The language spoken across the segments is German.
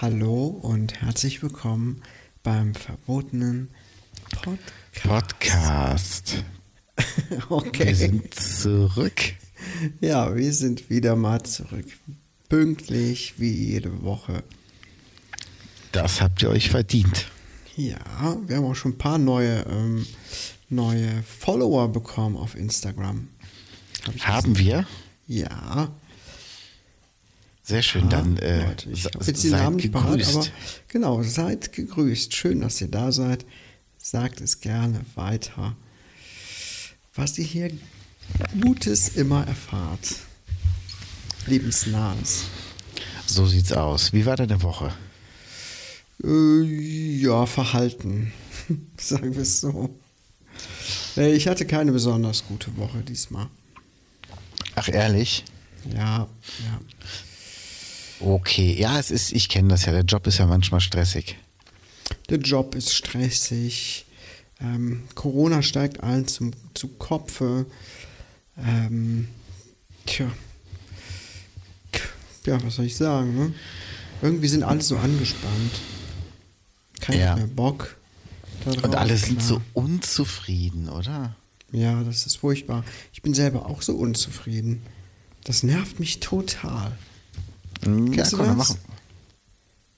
Hallo und herzlich willkommen beim verbotenen Podcast. Podcast. Okay. Wir sind zurück. Ja, wir sind wieder mal zurück. Pünktlich wie jede Woche. Das habt ihr euch verdient. Ja, wir haben auch schon ein paar neue, ähm, neue Follower bekommen auf Instagram. Hab Haben wir? Ja. Sehr schön, dann äh, Leute, ich habe jetzt den Namen nicht gegrüßt. aber genau, seid gegrüßt. Schön, dass ihr da seid. Sagt es gerne weiter. Was ihr hier Gutes immer erfahrt. Lebensnahes. so sieht's aus. Wie war deine Woche? Äh, ja, Verhalten. Sagen wir es so. Ich hatte keine besonders gute Woche diesmal. Ach ehrlich? Ja, ja. Okay, ja, es ist, ich kenne das ja. Der Job ist ja manchmal stressig. Der Job ist stressig. Ähm, Corona steigt allen zum, zu Kopfe. Ähm, tja. Ja, was soll ich sagen? Ne? Irgendwie sind alle so angespannt. Keiner Ja. mehr Bock. darauf, Und alle sind klar. so unzufrieden, oder? Ja, das ist furchtbar. Ich bin selber auch so unzufrieden. Das nervt mich total. Hm, Ja, komm, dann machen,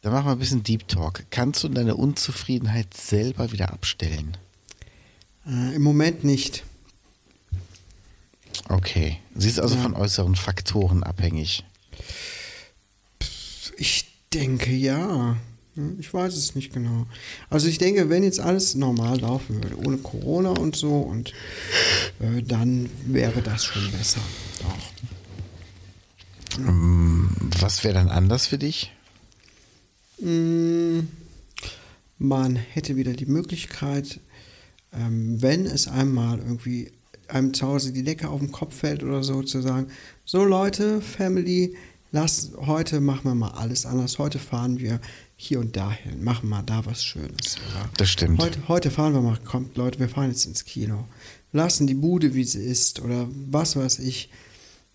dann machen wir ein bisschen Deep Talk. Kannst du deine Unzufriedenheit selber wieder abstellen? Äh, Im Moment nicht. Okay. Sie ist also Ja. von äußeren Faktoren abhängig. Ich denke ja. Ich weiß es nicht genau. Also ich denke, wenn jetzt alles normal laufen würde, ohne Corona und so, und äh, dann wäre das schon besser. Doch. Was wäre dann anders für dich? Mm, Man hätte wieder die Möglichkeit, ähm, wenn es einmal irgendwie einem zu Hause die Decke auf den Kopf fällt oder so, zu sagen, so Leute, Family, lass, heute machen wir mal alles anders. Heute fahren wir hier und dahin, machen mal da was Schönes. Oder Das stimmt. Heute, heute fahren wir mal, kommt Leute, wir fahren jetzt ins Kino. Lassen die Bude, wie sie ist oder was weiß ich.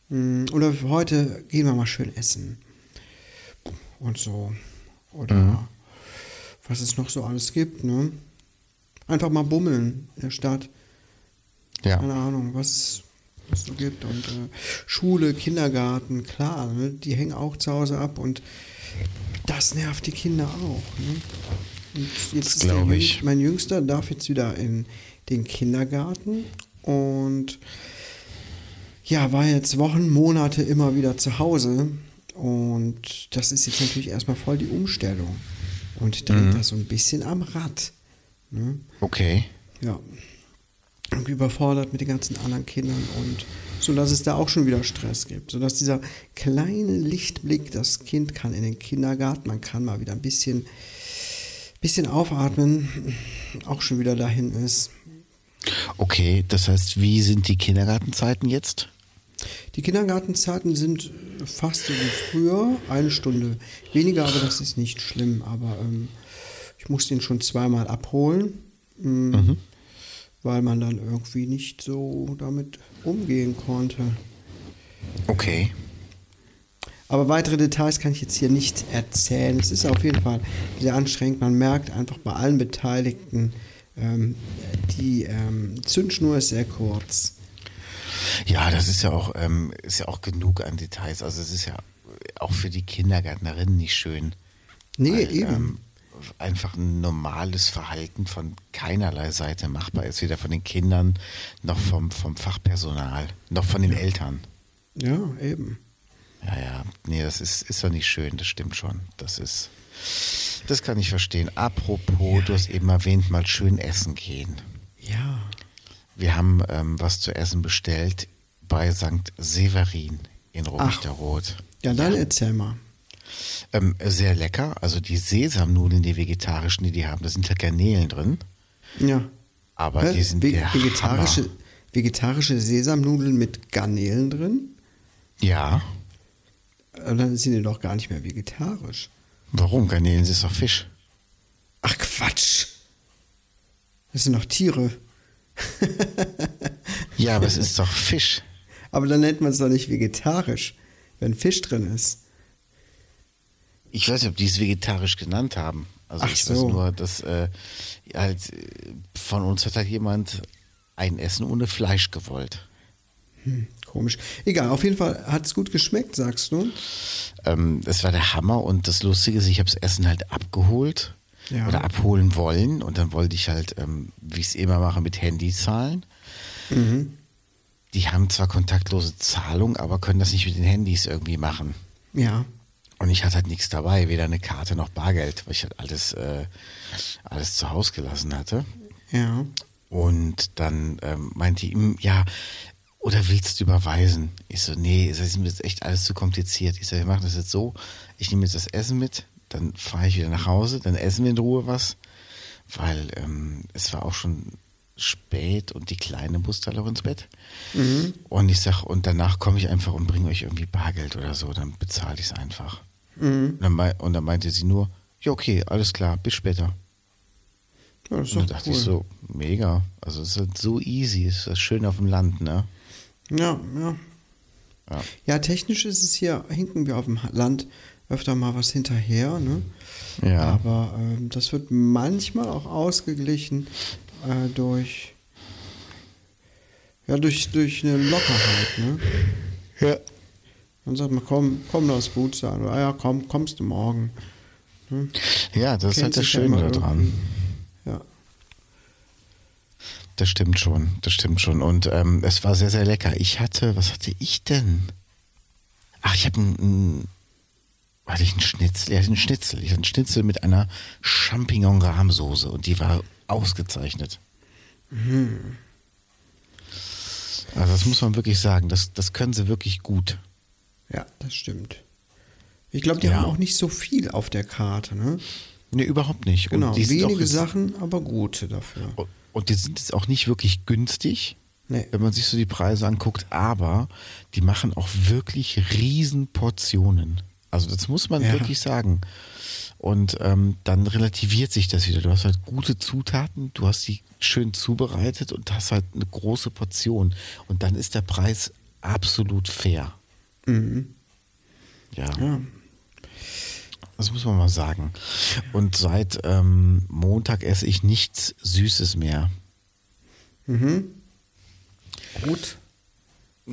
Mm, Oder heute gehen wir mal schön essen. Und so. Oder Mhm. was es noch so alles gibt, ne? Einfach mal bummeln in der Stadt. Ja. Keine Ahnung, was es so gibt. Und äh, Schule, Kindergarten, klar, ne? die hängen auch zu Hause ab und das nervt die Kinder auch. Ne? Und jetzt Das ist der glaub Jüng- ich. mein Jüngster darf jetzt wieder in den Kindergarten und ja, war jetzt Wochen, Monate immer wieder zu Hause und das ist jetzt natürlich erstmal voll die Umstellung und dreht Mhm. das so ein bisschen am Rad. Ne? Okay. Ja. Und überfordert mit den ganzen anderen Kindern und so dass es da auch schon wieder Stress gibt. So dass dieser kleine Lichtblick, das Kind kann in den Kindergarten, man kann mal wieder ein bisschen, bisschen aufatmen, auch schon wieder dahin ist. Okay, das heißt, wie sind die Kindergartenzeiten jetzt? Die Kindergartenzeiten sind fast so wie früher, eine Stunde weniger, aber das ist nicht schlimm. Aber ähm, ich musste ihn schon zweimal abholen, mh, weil man dann irgendwie nicht so damit umgehen konnte. Okay. Aber weitere Details kann ich jetzt hier nicht erzählen. Es ist auf jeden Fall sehr anstrengend. Man merkt einfach bei allen Beteiligten, ähm, die ähm, Zündschnur ist sehr kurz. Ja, das ist ja auch, ähm, ist ja auch genug an Details. Also es ist ja auch für die Kindergärtnerinnen nicht schön. Nee, weil, eben. Einfach ein normales Verhalten von keinerlei Seite machbar ist, weder von den Kindern noch vom, vom Fachpersonal, noch von den Eltern. Ja, eben. Ja, ja, nee, das ist, ist doch nicht schön, das stimmt schon. Das ist, das kann ich verstehen. Apropos, du hast eben erwähnt, mal schön essen gehen. Ja. Wir haben ähm, was zu essen bestellt bei St. Severin in Robichterroth. Ja, dann erzähl mal. Ähm, sehr lecker. Also die Sesamnudeln, die vegetarischen, die die haben, da sind ja Garnelen drin. Ja. Aber Hä? die sind Ve- vegetarische, Hammer. vegetarische Sesamnudeln mit Garnelen drin? Ja. Aber dann sind die doch gar nicht mehr vegetarisch. Warum? Garnelen ist doch Fisch. Ach Quatsch. Das sind doch Tiere. Ja, aber es ist doch Fisch. Aber dann nennt man es doch nicht vegetarisch, wenn Fisch drin ist. Ich weiß nicht, ob die es vegetarisch genannt haben. Also Ach ich so. weiß nur, dass äh, halt, äh, von uns hat halt jemand ein Essen ohne Fleisch gewollt. Komisch. Egal, auf jeden Fall hat es gut geschmeckt, sagst du. Ähm, das war der Hammer und das Lustige ist, ich habe das Essen halt abgeholt Ja. oder abholen wollen und dann wollte ich halt, ähm, wie ich es immer mache, mit Handy zahlen. Mhm. Die haben zwar kontaktlose Zahlung, aber können das nicht mit den Handys irgendwie machen. Ja. Und ich hatte halt nichts dabei, weder eine Karte noch Bargeld, weil ich halt alles, äh, alles zu Hause gelassen hatte. Ja. Und dann ähm, meinte die, "Hm, ja, oder willst du überweisen? Ich so, nee, das ist mir jetzt echt alles zu kompliziert. Ich so, wir machen das jetzt so, ich nehme jetzt das Essen mit, dann fahre ich wieder nach Hause, dann essen wir in Ruhe was, weil ähm, es war auch schon spät und die Kleine musste halt auch ins Bett. Und ich sag, und danach komme ich einfach und bringe euch irgendwie Bargeld oder so, dann bezahle ich es einfach. Und, dann, und dann meinte sie nur, ja okay, alles klar, bis später. ja das ist Und doch da dachte cool. ich so, mega. Also es ist halt so easy, es ist schön auf dem Land, ne? Ja, ja. Ja. Ja, technisch ist es hier, hinken wir auf dem Land öfter mal was hinterher, ne? Ja. Aber ähm, das wird manchmal auch ausgeglichen äh, durch, ja, durch, durch eine Lockerheit, ne? Ja. Dann sagt man, komm, komm das gut sein. Oder, ah ja, komm, kommst du morgen. Ne? Ja, das ist halt das Schöne daran. Ja. Das stimmt schon, das stimmt schon. Und ähm, es war sehr, sehr lecker. Ich hatte, was hatte ich denn? Ach, ich habe einen, hatte ich einen Schnitzel? Ja, einen Schnitzel. Ich hatte einen Schnitzel mit einer Champignon-Rahmsoße und die war ausgezeichnet. Also das muss man wirklich sagen. Das, das können sie wirklich gut. Ja, das stimmt. Ich glaube, die Ja. haben auch nicht so viel auf der Karte, ne? Nee, überhaupt nicht. Genau, wenige jetzt- Sachen, aber gute dafür. Und die sind jetzt auch nicht wirklich günstig, Nee. wenn man sich so die Preise anguckt, aber die machen auch wirklich riesen Portionen. Also das muss man Ja. wirklich sagen. Und ähm, dann relativiert sich das wieder. Du hast halt gute Zutaten, du hast die schön zubereitet und hast halt eine große Portion. Und dann ist der Preis absolut fair. Ja. Ja. Das muss man mal sagen. Und seit ähm, Montag esse ich nichts Süßes mehr. Gut.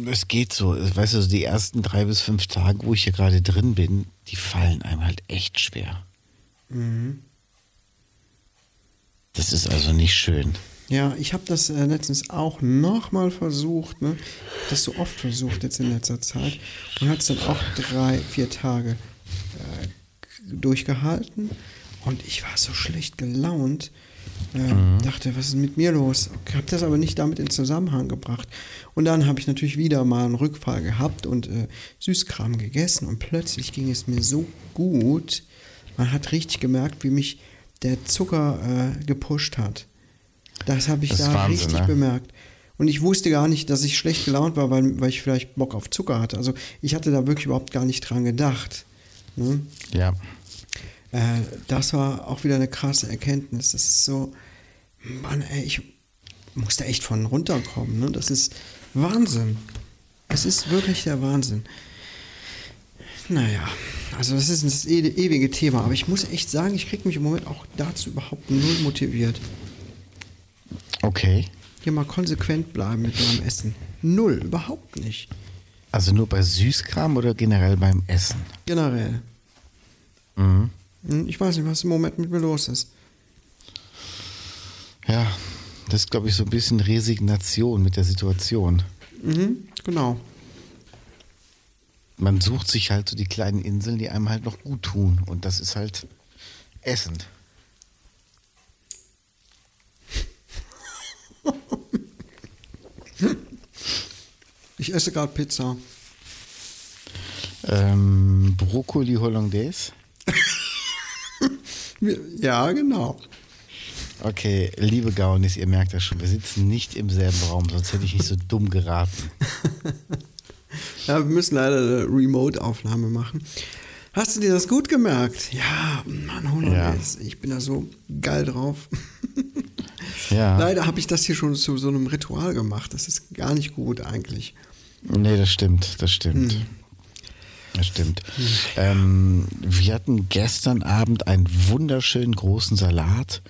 Es geht so, weißt du, die ersten drei bis fünf Tage, wo ich hier gerade drin bin, die fallen einem halt echt schwer. Das ist also nicht schön. Ja, ich habe das äh, letztens auch nochmal versucht, ne? Das so oft versucht jetzt in letzter Zeit. Und hat es dann auch drei, vier Tage äh, durchgehalten. Und ich war so schlecht gelaunt. Äh, Dachte, was ist mit mir los? Habe das aber nicht damit in Zusammenhang gebracht. Und dann habe ich natürlich wieder mal einen Rückfall gehabt und äh, Süßkram gegessen. Und plötzlich ging es mir so gut. Man hat richtig gemerkt, wie mich der Zucker äh, gepusht hat. Das habe ich Das da Wahnsinn, richtig ne? bemerkt. Und ich wusste gar nicht, dass ich schlecht gelaunt war, weil, weil ich vielleicht Bock auf Zucker hatte. Also ich hatte da wirklich überhaupt gar nicht dran gedacht. Ne? Ja. Äh, das war auch wieder eine krasse Erkenntnis. Das ist so, Mann, ey, ich musste echt von runterkommen. Ne? Das ist Wahnsinn. Es ist wirklich der Wahnsinn. Naja, also das ist das e- ewige Thema. Aber ich muss echt sagen, ich kriege mich im Moment auch dazu überhaupt null motiviert. Okay. Hier mal konsequent bleiben mit meinem Essen. Null, überhaupt nicht. Also nur bei Süßkram oder generell beim Essen? Generell. Mhm. Hm, Ich weiß nicht, was im Moment mit mir los ist. Ja, das ist, glaube ich, so ein bisschen Resignation mit der Situation. Mhm, genau. Man sucht sich halt so die kleinen Inseln, die einem halt noch gut tun. Und das ist halt Essen. Ich esse gerade Pizza. Ähm, Brokkoli Hollandaise. Ja, genau. Okay, liebe Gaunis, ihr merkt das schon, wir sitzen nicht im selben Raum, sonst hätte ich nicht so dumm geraten. Ja, wir müssen leider eine Remote-Aufnahme machen. Hast du dir das gut gemerkt? Ja, Mann, Hollandaise. Ja. Ich bin da so geil drauf. Ja. Leider habe ich das hier schon zu so einem Ritual gemacht. Das ist gar nicht gut eigentlich. Nee, das stimmt, das stimmt. Hm. Das stimmt. Hm. Ähm, wir hatten gestern Abend einen wunderschönen großen Salat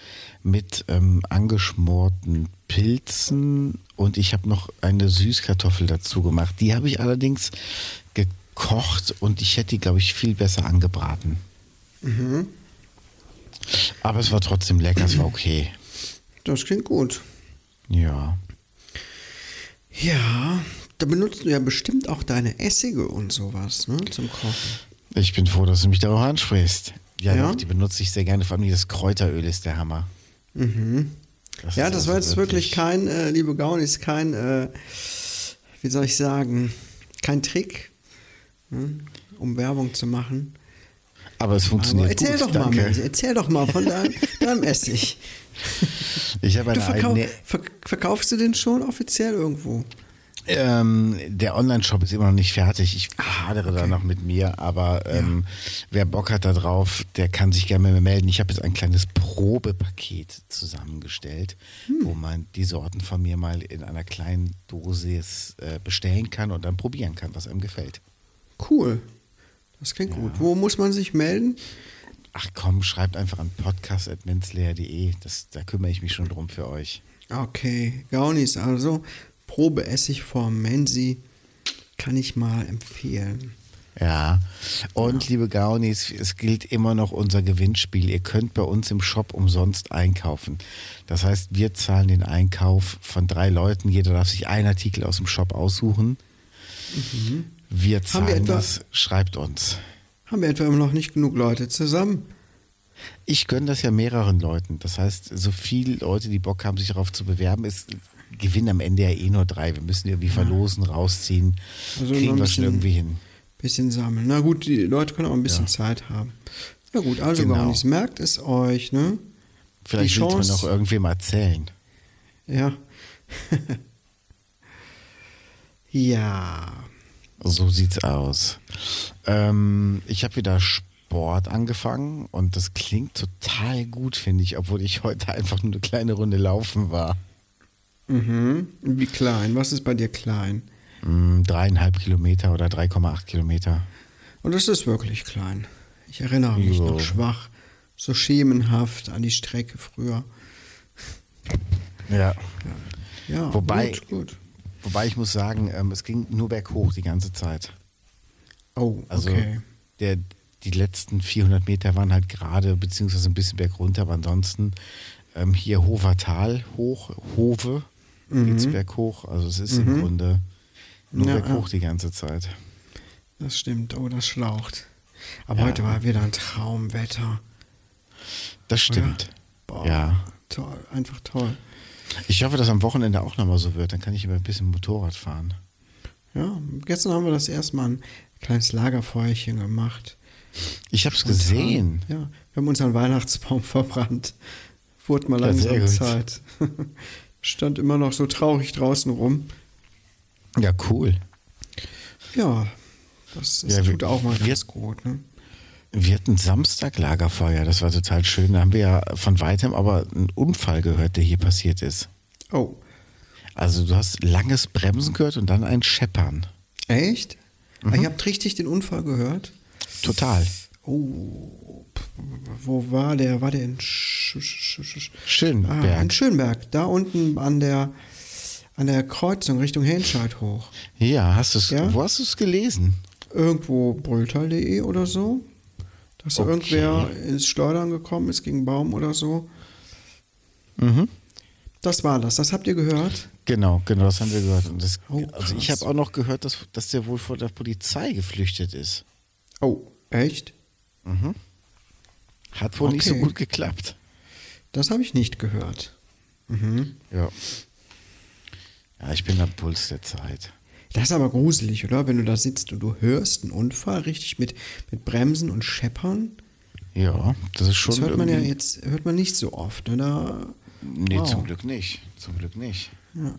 mit ähm, angeschmorten Pilzen und ich habe noch eine Süßkartoffel dazu gemacht. Die habe ich allerdings gekocht und ich hätte die, glaube ich, viel besser angebraten. Mhm. Aber es war trotzdem lecker, es war okay. Das klingt gut. Ja. Ja, da benutzt du ja bestimmt auch deine Essige und sowas, ne, zum Kochen. Ich bin froh, dass du mich darauf ansprichst. Ja, ja? Doch, die benutze ich sehr gerne, vor allem das Kräuteröl ist der Hammer. Mhm. Das ja, das war jetzt wirklich, wirklich kein, äh, liebe Gaunis, kein, äh, wie soll ich sagen, kein Trick, ne, um Werbung zu machen. Aber es funktioniert Aber erzähl gut, doch danke. mal, erzähl doch mal von deinem, deinem Essig. Ich habe eine, du verkau eine verkaufst du den schon offiziell irgendwo? Ähm, der Online-Shop ist immer noch nicht fertig. Ich ah, hadere okay. da noch mit mir, aber ähm, ja. wer Bock hat da drauf, der kann sich gerne mit mir melden. Ich habe jetzt ein kleines Probepaket zusammengestellt, hm. wo man die Sorten von mir mal in einer kleinen Dosis äh, bestellen kann und dann probieren kann, was einem gefällt. Cool. Das klingt ja. gut. Wo muss man sich melden? Ach komm, schreibt einfach an podcast.menzleer.de. Da kümmere ich mich schon drum für euch. Okay, Gaunis, also Probeessig vom Menzi kann ich mal empfehlen. Ja, und ja. liebe Gaunis, es gilt immer noch unser Gewinnspiel. Ihr könnt bei uns im Shop umsonst einkaufen. Das heißt, wir zahlen den Einkauf von drei Leuten. Jeder darf sich einen Artikel aus dem Shop aussuchen. Mhm. Wir zahlen wir etwa, das. Schreibt uns. Haben wir etwa immer noch nicht genug Leute zusammen? Ich gönne das ja mehreren Leuten. Das heißt, so viele Leute, die Bock haben, sich darauf zu bewerben, ist gewinnen am Ende ja eh nur drei. Wir müssen irgendwie verlosen, rausziehen. Also Kriegen wir schon irgendwie hin. Bisschen sammeln. Na gut, die Leute können auch ein bisschen ja. Zeit haben. Na gut, also genau. gar nichts. Merkt es euch, ne? Vielleicht will man noch irgendwem erzählen. Ja. ja. So sieht's aus. Ähm, ich habe wieder Sport angefangen und das klingt total gut, finde ich, obwohl ich heute einfach nur eine kleine Runde laufen war. Mhm. Wie klein? Was ist bei dir klein? Mm, dreieinhalb Kilometer oder 3,8 Kilometer. Und das ist wirklich klein. Ich erinnere mich jo. noch schwach, so schemenhaft an die Strecke früher. Ja. Ja, ja wobei, gut, gut. Wobei ich muss sagen, ähm, es ging nur berghoch die ganze Zeit. Oh, also okay. Der, die letzten 400 Meter waren halt gerade, beziehungsweise ein bisschen bergunter, aber ansonsten ähm, hier Hofer Tal hoch, Hove, mhm. geht's berghoch. Also es ist mhm. im Grunde nur ja, berghoch ja. die ganze Zeit. Das stimmt, oh, das schlaucht. Aber ja. heute war wieder ein Traumwetter. Das stimmt. Boah, ja. Toll, einfach toll. Ich hoffe, dass am Wochenende auch nochmal so wird. Dann kann ich immer ein bisschen Motorrad fahren. Ja, gestern haben wir das erstmal ein kleines Lagerfeuerchen gemacht. Ich habe es gesehen. Ja, wir haben unseren Weihnachtsbaum verbrannt. Wurde mal langsam Zeit. Stand immer noch so traurig draußen rum. Ja, cool. Ja, das, das ja, tut wir, auch mal wir, ganz gut. Ne? Wir hatten Samstag Lagerfeuer, das war total schön. Da haben wir ja von weitem aber einen Unfall gehört, der hier passiert ist. Oh. Also du hast langes Bremsen gehört und dann ein Scheppern. Echt? Mhm. Ah, ihr habt richtig den Unfall gehört? Total. Oh, wo war der? War der in Sch Sch Sch Schönberg? Ah, in Schönberg, da unten an der, an der Kreuzung Richtung Henscheid hoch. Ja, hast du's, ja? wo hast du es gelesen? Irgendwo brülltal.de oder so. Dass okay. irgendwer ins Schleudern gekommen ist gegen Baum oder so. Mhm. Das war das. Das habt ihr gehört? Genau, genau, das haben wir gehört. Das, oh, also ich habe auch noch gehört, dass, dass der wohl vor der Polizei geflüchtet ist. Oh, echt? Mhm. Hat wohl okay. nicht so gut geklappt. Das habe ich nicht gehört. Mhm. Ja. Ja, ich bin am Puls der Zeit. Das ist aber gruselig, oder? Wenn du da sitzt und du hörst einen Unfall richtig mit, mit Bremsen und Scheppern. Ja, das ist schon. Das hört man ja jetzt hört man nicht so oft, oder? Nee, wow. zum Glück nicht. Zum Glück nicht. Ja.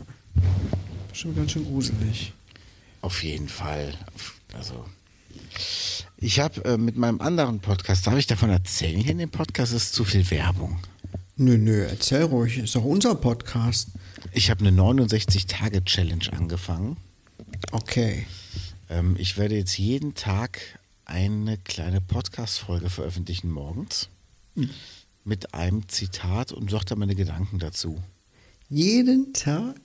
Schon ganz schön gruselig. Auf jeden Fall. Also, ich habe äh, mit meinem anderen Podcast, darf ich davon erzählen? Hier in dem Podcast ist zu viel Werbung. Nö, nö, erzähl ruhig, ist doch unser Podcast. Ich habe eine 69-Tage-Challenge angefangen. Okay. Ähm, ich werde jetzt jeden Tag eine kleine Podcast-Folge veröffentlichen morgens mit einem Zitat und sage dann meine Gedanken dazu. Jeden Tag?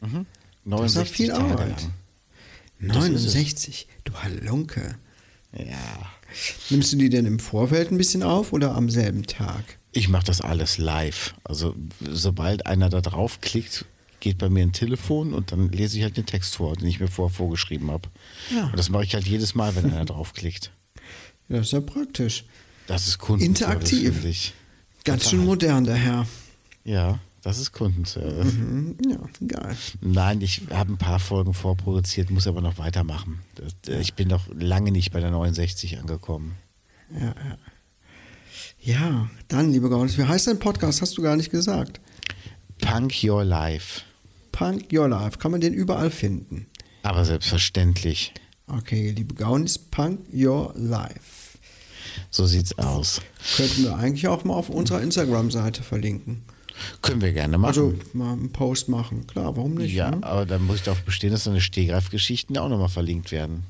Mhm. Das ist doch 69 viel Tage Arbeit. lang. 69, du Halunke. Ja. Nimmst du die denn im Vorfeld ein bisschen auf oder am selben Tag? Ich mache das alles live. Also sobald einer da draufklickt, geht bei mir ein Telefon und dann lese ich halt den Text vor, den ich mir vorher vorgeschrieben habe. Ja. Und das mache ich halt jedes Mal, wenn einer draufklickt. Ja, das ist ja praktisch. Das ist Kundenservice, Interaktiv. Ganz schön modern, der Herr. Ja, das ist Kundenservice. Mhm, ja, geil. Nein, ich habe ein paar Folgen vorproduziert, muss aber noch weitermachen. Äh, ich bin noch lange nicht bei der 69 angekommen. Ja, ja. Ja, dann, liebe Gaunis, wie heißt dein Podcast? Hast du gar nicht gesagt. Punk Your Life. Punk Your Life. Kann man den überall finden? Aber selbstverständlich. Okay, liebe Gaunis, Punk Your Life. So sieht's aus. Könnten wir eigentlich auch mal auf unserer Instagram-Seite verlinken. Können wir gerne machen. Also mal einen Post machen. Klar, warum nicht? ja, ne? aber dann muss ich darauf bestehen, dass deine Stehgreifgeschichten auch nochmal verlinkt werden.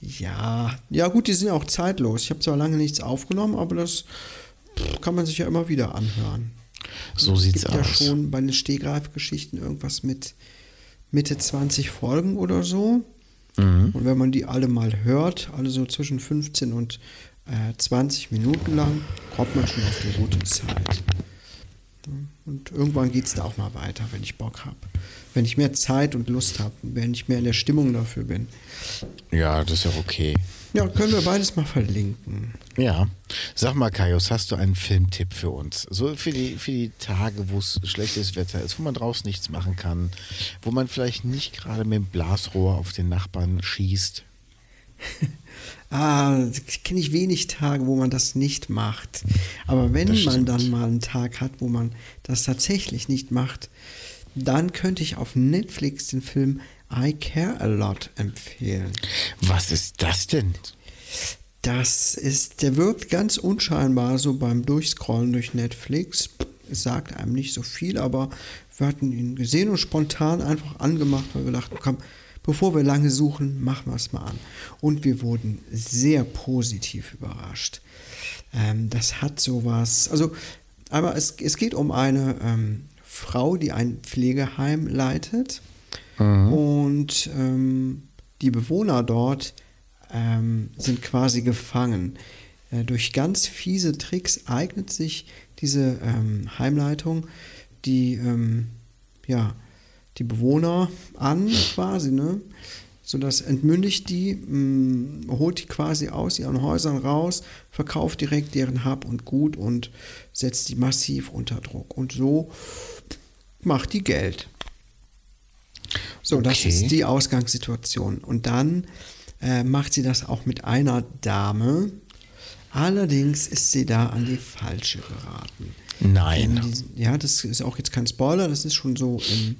Ja, ja gut, die sind ja auch zeitlos. Ich habe zwar lange nichts aufgenommen, aber das kann man sich ja immer wieder anhören. So es sieht's gibt ja aus. schon bei den Stehgreifgeschichten irgendwas mit Mitte 20 Folgen oder so. Mhm. Und wenn man die alle mal hört, alle so zwischen 15 und äh, 20 Minuten lang, kommt man schon auf eine gute Zeit. Und irgendwann geht es da auch mal weiter, wenn ich Bock habe. Wenn ich mehr Zeit und Lust habe, wenn ich mehr in der Stimmung dafür bin. Ja, das ist ja okay. Ja, können wir beides mal verlinken. Ja. Sag mal, Kaius, hast du einen Filmtipp für uns? So für die, für die Tage, wo es schlechtes Wetter ist, wo man draußen nichts machen kann, wo man vielleicht nicht gerade mit dem Blasrohr auf den Nachbarn schießt. Ah, kenne ich wenig Tage, wo man das nicht macht. Aber wenn man dann mal einen Tag hat, wo man das tatsächlich nicht macht, dann könnte ich auf Netflix den Film I Care a Lot empfehlen. Was ist das denn? Das ist, der wirkt ganz unscheinbar so beim Durchscrollen durch Netflix. Es sagt einem nicht so viel, aber wir hatten ihn gesehen und spontan einfach angemacht, weil wir dachten, komm, bevor wir lange suchen, machen wir es mal an. Und wir wurden sehr positiv überrascht. Ähm, das hat sowas, also, aber es, es geht um eine ähm, Frau, die ein Pflegeheim leitet. Und ähm, die Bewohner dort ähm, sind quasi gefangen. Äh, durch ganz fiese Tricks eignet sich diese ähm, Heimleitung die, ähm, ja, die Bewohner an, quasi, ne? Sodass entmündigt die, mh, holt die quasi aus ihren Häusern raus, verkauft direkt deren Hab und Gut und setzt die massiv unter Druck. Und so macht die Geld. So, das Okay. ist die Ausgangssituation. Und dann äh, macht sie das auch mit einer Dame. Allerdings ist sie da an die falsche geraten. Nein. In diesen- ja, das ist auch jetzt kein Spoiler, das ist schon so in,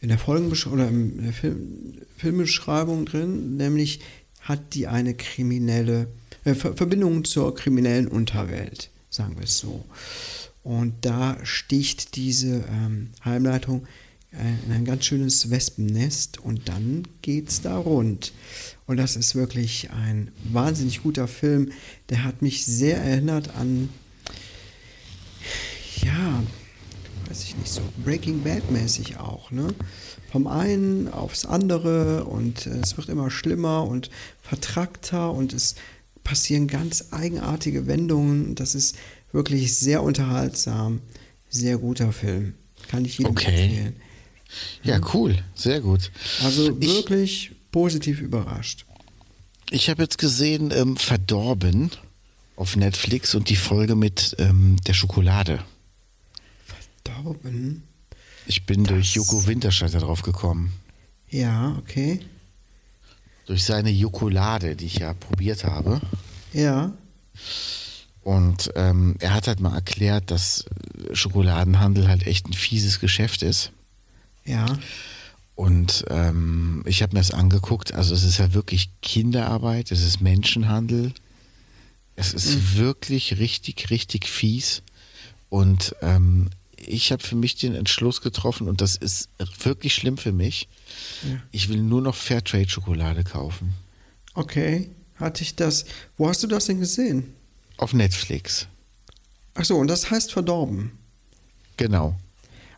in der Folgenbeschreibung oder in der Film, Filmbeschreibung drin, nämlich hat die eine kriminelle äh, Ver Verbindung zur kriminellen Unterwelt, sagen wir es so. Und da sticht diese ähm, Heimleitung äh, in ein ganz schönes Wespennest und dann geht's da rund. Und das ist wirklich ein wahnsinnig guter Film. Der hat mich sehr erinnert an ja, weiß ich nicht, so Breaking Bad mäßig auch, ne? Vom einen aufs andere und äh, es wird immer schlimmer und vertrackter und es passieren ganz eigenartige Wendungen. Das ist wirklich sehr unterhaltsam, sehr guter Film. Kann ich jedem Okay. empfehlen. Ja, cool. Sehr gut. Also Ich- wirklich positiv überrascht. Ich habe jetzt gesehen, ähm, Verdorben auf Netflix und die Folge mit ähm, der Schokolade. Verdorben. Ich bin durch Joko Winterscheid darauf gekommen. Ja, okay. Durch seine Jokolade, die ich ja probiert habe. Ja. Und ähm, er hat halt mal erklärt, dass Schokoladenhandel halt echt ein fieses Geschäft ist. Ja. Und ähm, ich habe mir das angeguckt. Also es ist ja wirklich Kinderarbeit, es ist Menschenhandel. Es ist Mhm. wirklich richtig, richtig fies. Und ähm, ich habe für mich den Entschluss getroffen, und das ist wirklich schlimm für mich. Ja. Ich will nur noch Fairtrade-Schokolade kaufen. Okay. Hatte ich das. Wo hast du das denn gesehen? Auf Netflix. Ach so, und das heißt verdorben. Genau.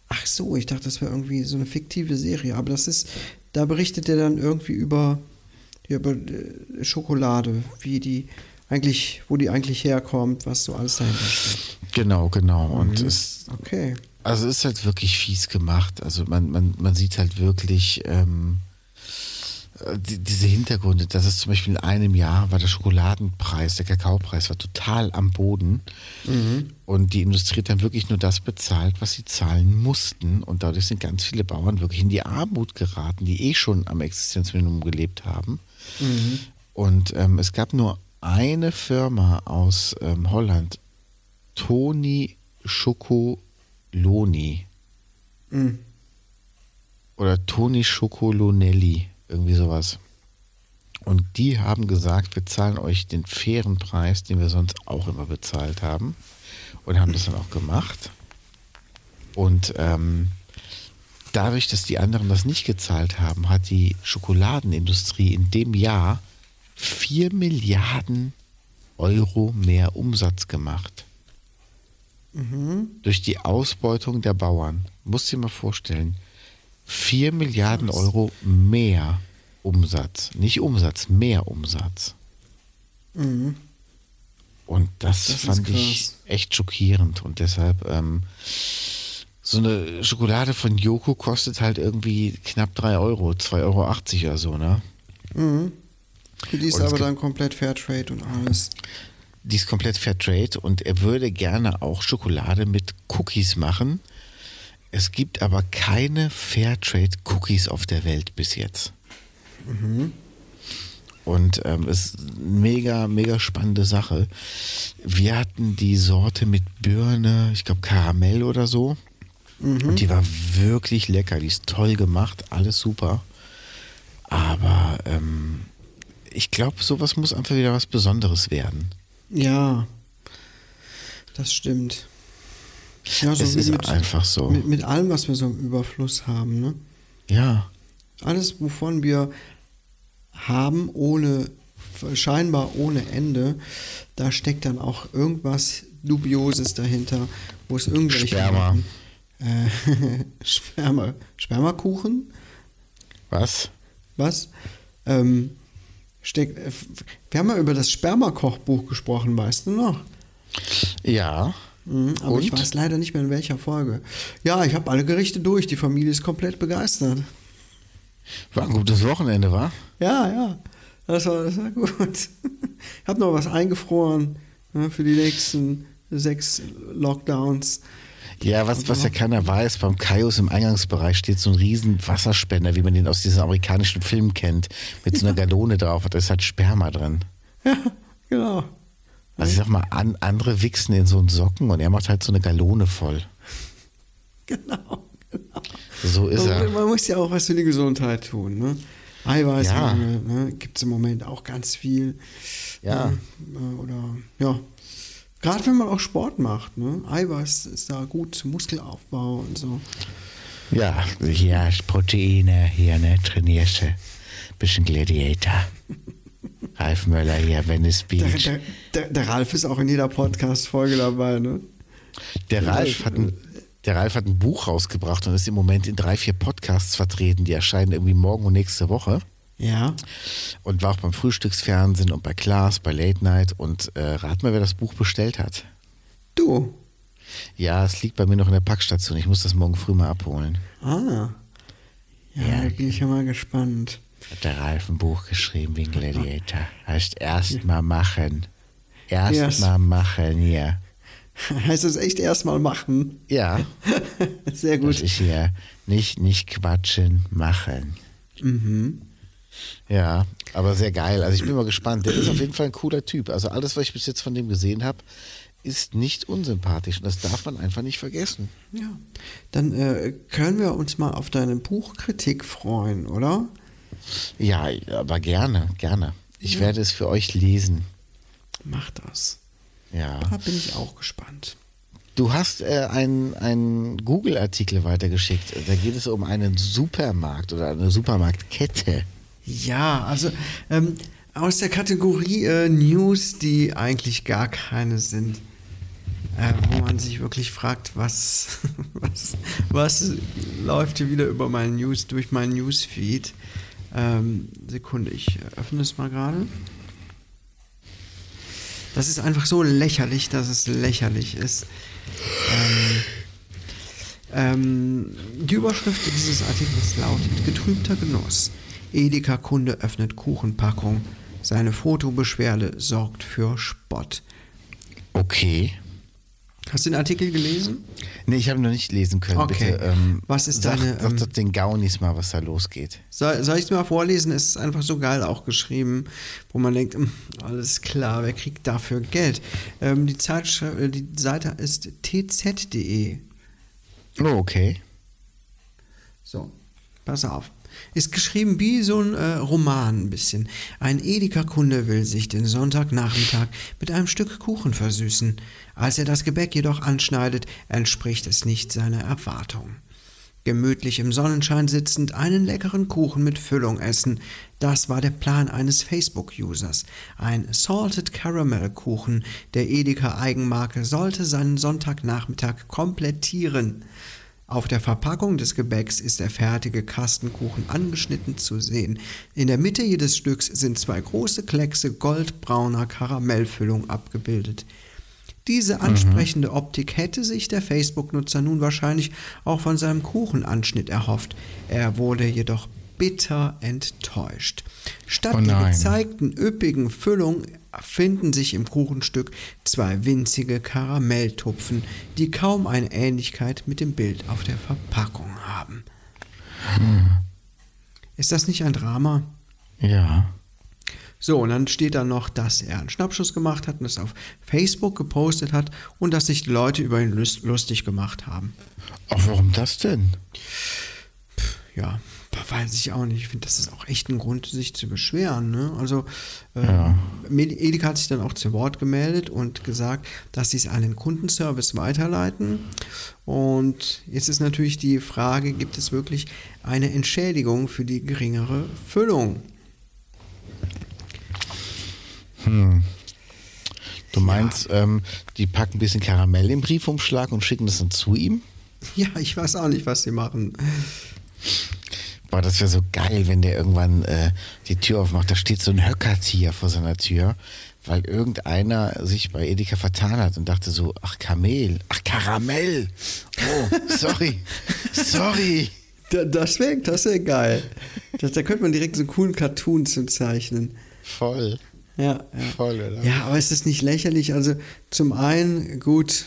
Ach so, ich dachte, das wäre irgendwie so eine fiktive Serie, aber das ist, da berichtet er dann irgendwie über, über äh, Schokolade, wie die eigentlich, wo die eigentlich herkommt, was so alles dahinter steckt. Genau, genau. Und Mhm. es, Okay. also es ist halt wirklich fies gemacht. Also man, man, man sieht halt wirklich ähm, äh, die, diese Hintergründe. Das ist zum Beispiel in einem Jahr war der Schokoladenpreis, der Kakaopreis war total am Boden. Und die Industrie hat dann wirklich nur das bezahlt, was sie zahlen mussten. Und dadurch sind ganz viele Bauern wirklich in die Armut geraten, die eh schon am Existenzminimum gelebt haben. Und ähm, es gab nur eine Firma aus ähm, Holland, Toni Chocoloni Mhm. oder Toni Chocolonelli, irgendwie sowas. Und die haben gesagt, wir zahlen euch den fairen Preis, den wir sonst auch immer bezahlt haben. Und haben das dann auch gemacht. Und ähm, dadurch, dass die anderen das nicht gezahlt haben, hat die Schokoladenindustrie in dem Jahr 4 Milliarden Euro mehr Umsatz gemacht. Durch die Ausbeutung der Bauern. Musst dir mal vorstellen. 4 Milliarden Euro mehr Umsatz. Nicht Umsatz, mehr Umsatz. Mhm. Und das, Das fand ich echt schockierend. Und deshalb, ähm, so eine Schokolade von Joko kostet halt irgendwie knapp 3 Euro, 2,80 Euro oder so, ne? Mhm. Die ist aber dann komplett Fairtrade und alles. Die ist komplett Fairtrade und er würde gerne auch Schokolade mit Cookies machen. Es gibt aber keine Fairtrade Cookies auf der Welt bis jetzt. Und ähm, es ist eine mega, mega spannende Sache. Wir hatten die Sorte mit Birne, ich glaube Karamell oder so. Und die war wirklich lecker. Die ist toll gemacht, alles super. Aber ähm, ich glaube, sowas muss einfach wieder was Besonderes werden. Ja, das stimmt. Ja, so es ist mit, einfach so. mit, mit allem, was wir so im Überfluss haben, ne? Ja, Alles, wovon wir haben, ohne scheinbar ohne Ende, da steckt dann auch irgendwas Dubioses dahinter, wo es irgendwelche Sperma. Äh, Sperma, Spermakuchen? was? Was? Ähm, steckt, äh, wir haben ja über das Spermakochbuch gesprochen, weißt du noch? Ja. Mhm, aber ich Und? weiß leider nicht mehr in welcher Folge. Ja, ich habe alle Gerichte durch. Die Familie ist komplett begeistert. War ein gutes Wochenende, war? Ja, ja. Das war, das war gut. Ich habe noch was eingefroren ne, für die nächsten sechs Lockdowns. Ja, was, was ja keiner weiß, beim Kaios im Eingangsbereich steht so ein riesen Wasserspender, wie man den aus diesen amerikanischen Filmen kennt, mit so einer Galone drauf. Da ist halt Sperma drin. Ja, genau. Also ich sag mal, an, andere wichsen in so einen Socken und er macht halt so eine Galone voll. Genau. genau. So ist man, er. man muss ja auch was für die Gesundheit tun. Ne? Eiweißmangel Ja. ne? gibt es im Moment auch ganz viel. Ja. Ne? Oder ja. Gerade wenn man auch Sport macht. Ne? Eiweiß ist da gut Muskelaufbau und so. Ja, hier Proteine, hier, ne, trainierst du. Bisschen Gladiator. Ralf Möller hier, Venice Der, Beach. der, der, der Ralf ist auch in jeder Podcast-Folge dabei. Ne? Der Ralf, hat ein, der Ralf hat ein Buch rausgebracht und ist im Moment in drei, vier Podcasts vertreten. Die erscheinen irgendwie morgen und nächste Woche. Ja. Und war auch beim Frühstücksfernsehen und bei Klaas, bei Late Night. Und äh, rat mal, wer das Buch bestellt hat. Du. Ja, es liegt bei mir noch in der Packstation. Ich muss das morgen früh mal abholen. Ah. Ja, Ja. da bin ich ja mal gespannt. Hat der Ralf ein Buch geschrieben wegen Gladiator. Heißt erst mal machen. Erst Erst- mal machen hier. Heißt das echt erstmal machen? Ja, Sehr das gut. ist hier nicht, nicht quatschen, machen. Mhm. Ja, aber sehr geil. Also ich bin mal gespannt. Der ist auf jeden Fall ein cooler Typ. Also alles, was ich bis jetzt von dem gesehen habe, ist nicht unsympathisch. Und das darf man einfach nicht vergessen. Ja. Dann äh, können wir uns mal auf deine Buchkritik freuen, oder? Ja, aber gerne, gerne. Ich ja. werde es für euch lesen. Mach das. Ja. Da bin ich auch gespannt. Du hast äh, einen Google-Artikel weitergeschickt. Da geht es um einen Supermarkt oder eine Supermarktkette. Ja, also ähm, aus der Kategorie äh, News, die eigentlich gar keine sind. Äh, wo man sich wirklich fragt, was, was, was läuft hier wieder über meinen News, durch meinen Newsfeed. Ähm, Sekunde, ich öffne es mal gerade. Das ist einfach so lächerlich, dass es lächerlich ist. Ähm, ähm, die Überschrift dieses Artikels lautet Getrübter Genuss. Edeka-Kunde öffnet Kuchenpackung. Seine Fotobeschwerde sorgt für Spott. Okay. Hast du den Artikel gelesen? Nee, ich habe noch nicht lesen können. Okay. Bitte, ähm, was ist sag, deine. Sag ähm, doch den Gaunis mal, was da losgeht. Soll, soll ich es mal vorlesen? Es ist einfach so geil auch geschrieben, wo man denkt, hm, alles klar, wer kriegt dafür Geld? Ähm, die, Zeitschrift, die Seite ist tz.de. Oh, okay. So, pass auf. Ist geschrieben wie so ein äh, Roman ein bisschen. Ein Edeka-Kunde will sich den Sonntagnachmittag mit einem Stück Kuchen versüßen. Als er das Gebäck jedoch anschneidet, entspricht es nicht seiner Erwartung. Gemütlich im Sonnenschein sitzend einen leckeren Kuchen mit Füllung essen, das war der Plan eines Facebook-Users. Ein Salted Caramel Kuchen der Edeka Eigenmarke sollte seinen Sonntagnachmittag komplettieren. Auf der Verpackung des Gebäcks ist der fertige Kastenkuchen angeschnitten zu sehen. In der Mitte jedes Stücks sind zwei große Kleckse goldbrauner Karamellfüllung abgebildet. Diese ansprechende Optik hätte sich der Facebook-Nutzer nun wahrscheinlich auch von seinem Kuchenanschnitt erhofft. Er wurde jedoch bitter enttäuscht. Statt Oh der gezeigten üppigen Füllung finden sich im Kuchenstück zwei winzige Karamelltupfen, die kaum eine Ähnlichkeit mit dem Bild auf der Verpackung haben. Ist das nicht ein Drama? Ja. So, und dann steht da noch, dass er einen Schnappschuss gemacht hat und es auf Facebook gepostet hat und dass sich die Leute über ihn lust lustig gemacht haben. Ach, warum das denn? Ja, weiß ich auch nicht. Ich finde, das ist auch echt ein Grund, sich zu beschweren. Ne? Also, äh, Ja. Edeka hat sich dann auch zu Wort gemeldet und gesagt, dass sie es an den Kundenservice weiterleiten. Und jetzt ist natürlich die Frage, gibt es wirklich eine Entschädigung für die geringere Füllung? Du meinst, ähm, die packen ein bisschen Karamell im Briefumschlag und schicken das dann zu ihm? Ja, ich weiß auch nicht, was sie machen. Boah, das wäre so geil, wenn der irgendwann äh, die Tür aufmacht. Da steht so ein Höckerzieher vor seiner Tür, weil irgendeiner sich bei Edeka vertan hat und dachte so, ach Kamel, ach Karamell. Oh, sorry, sorry. Da, das wäre das wär geil. Das, da könnte man direkt so einen coolen Cartoon zu zeichnen. Voll, Ja, ja. voll, oder? Ja, aber ist das nicht lächerlich? Also zum einen, gut,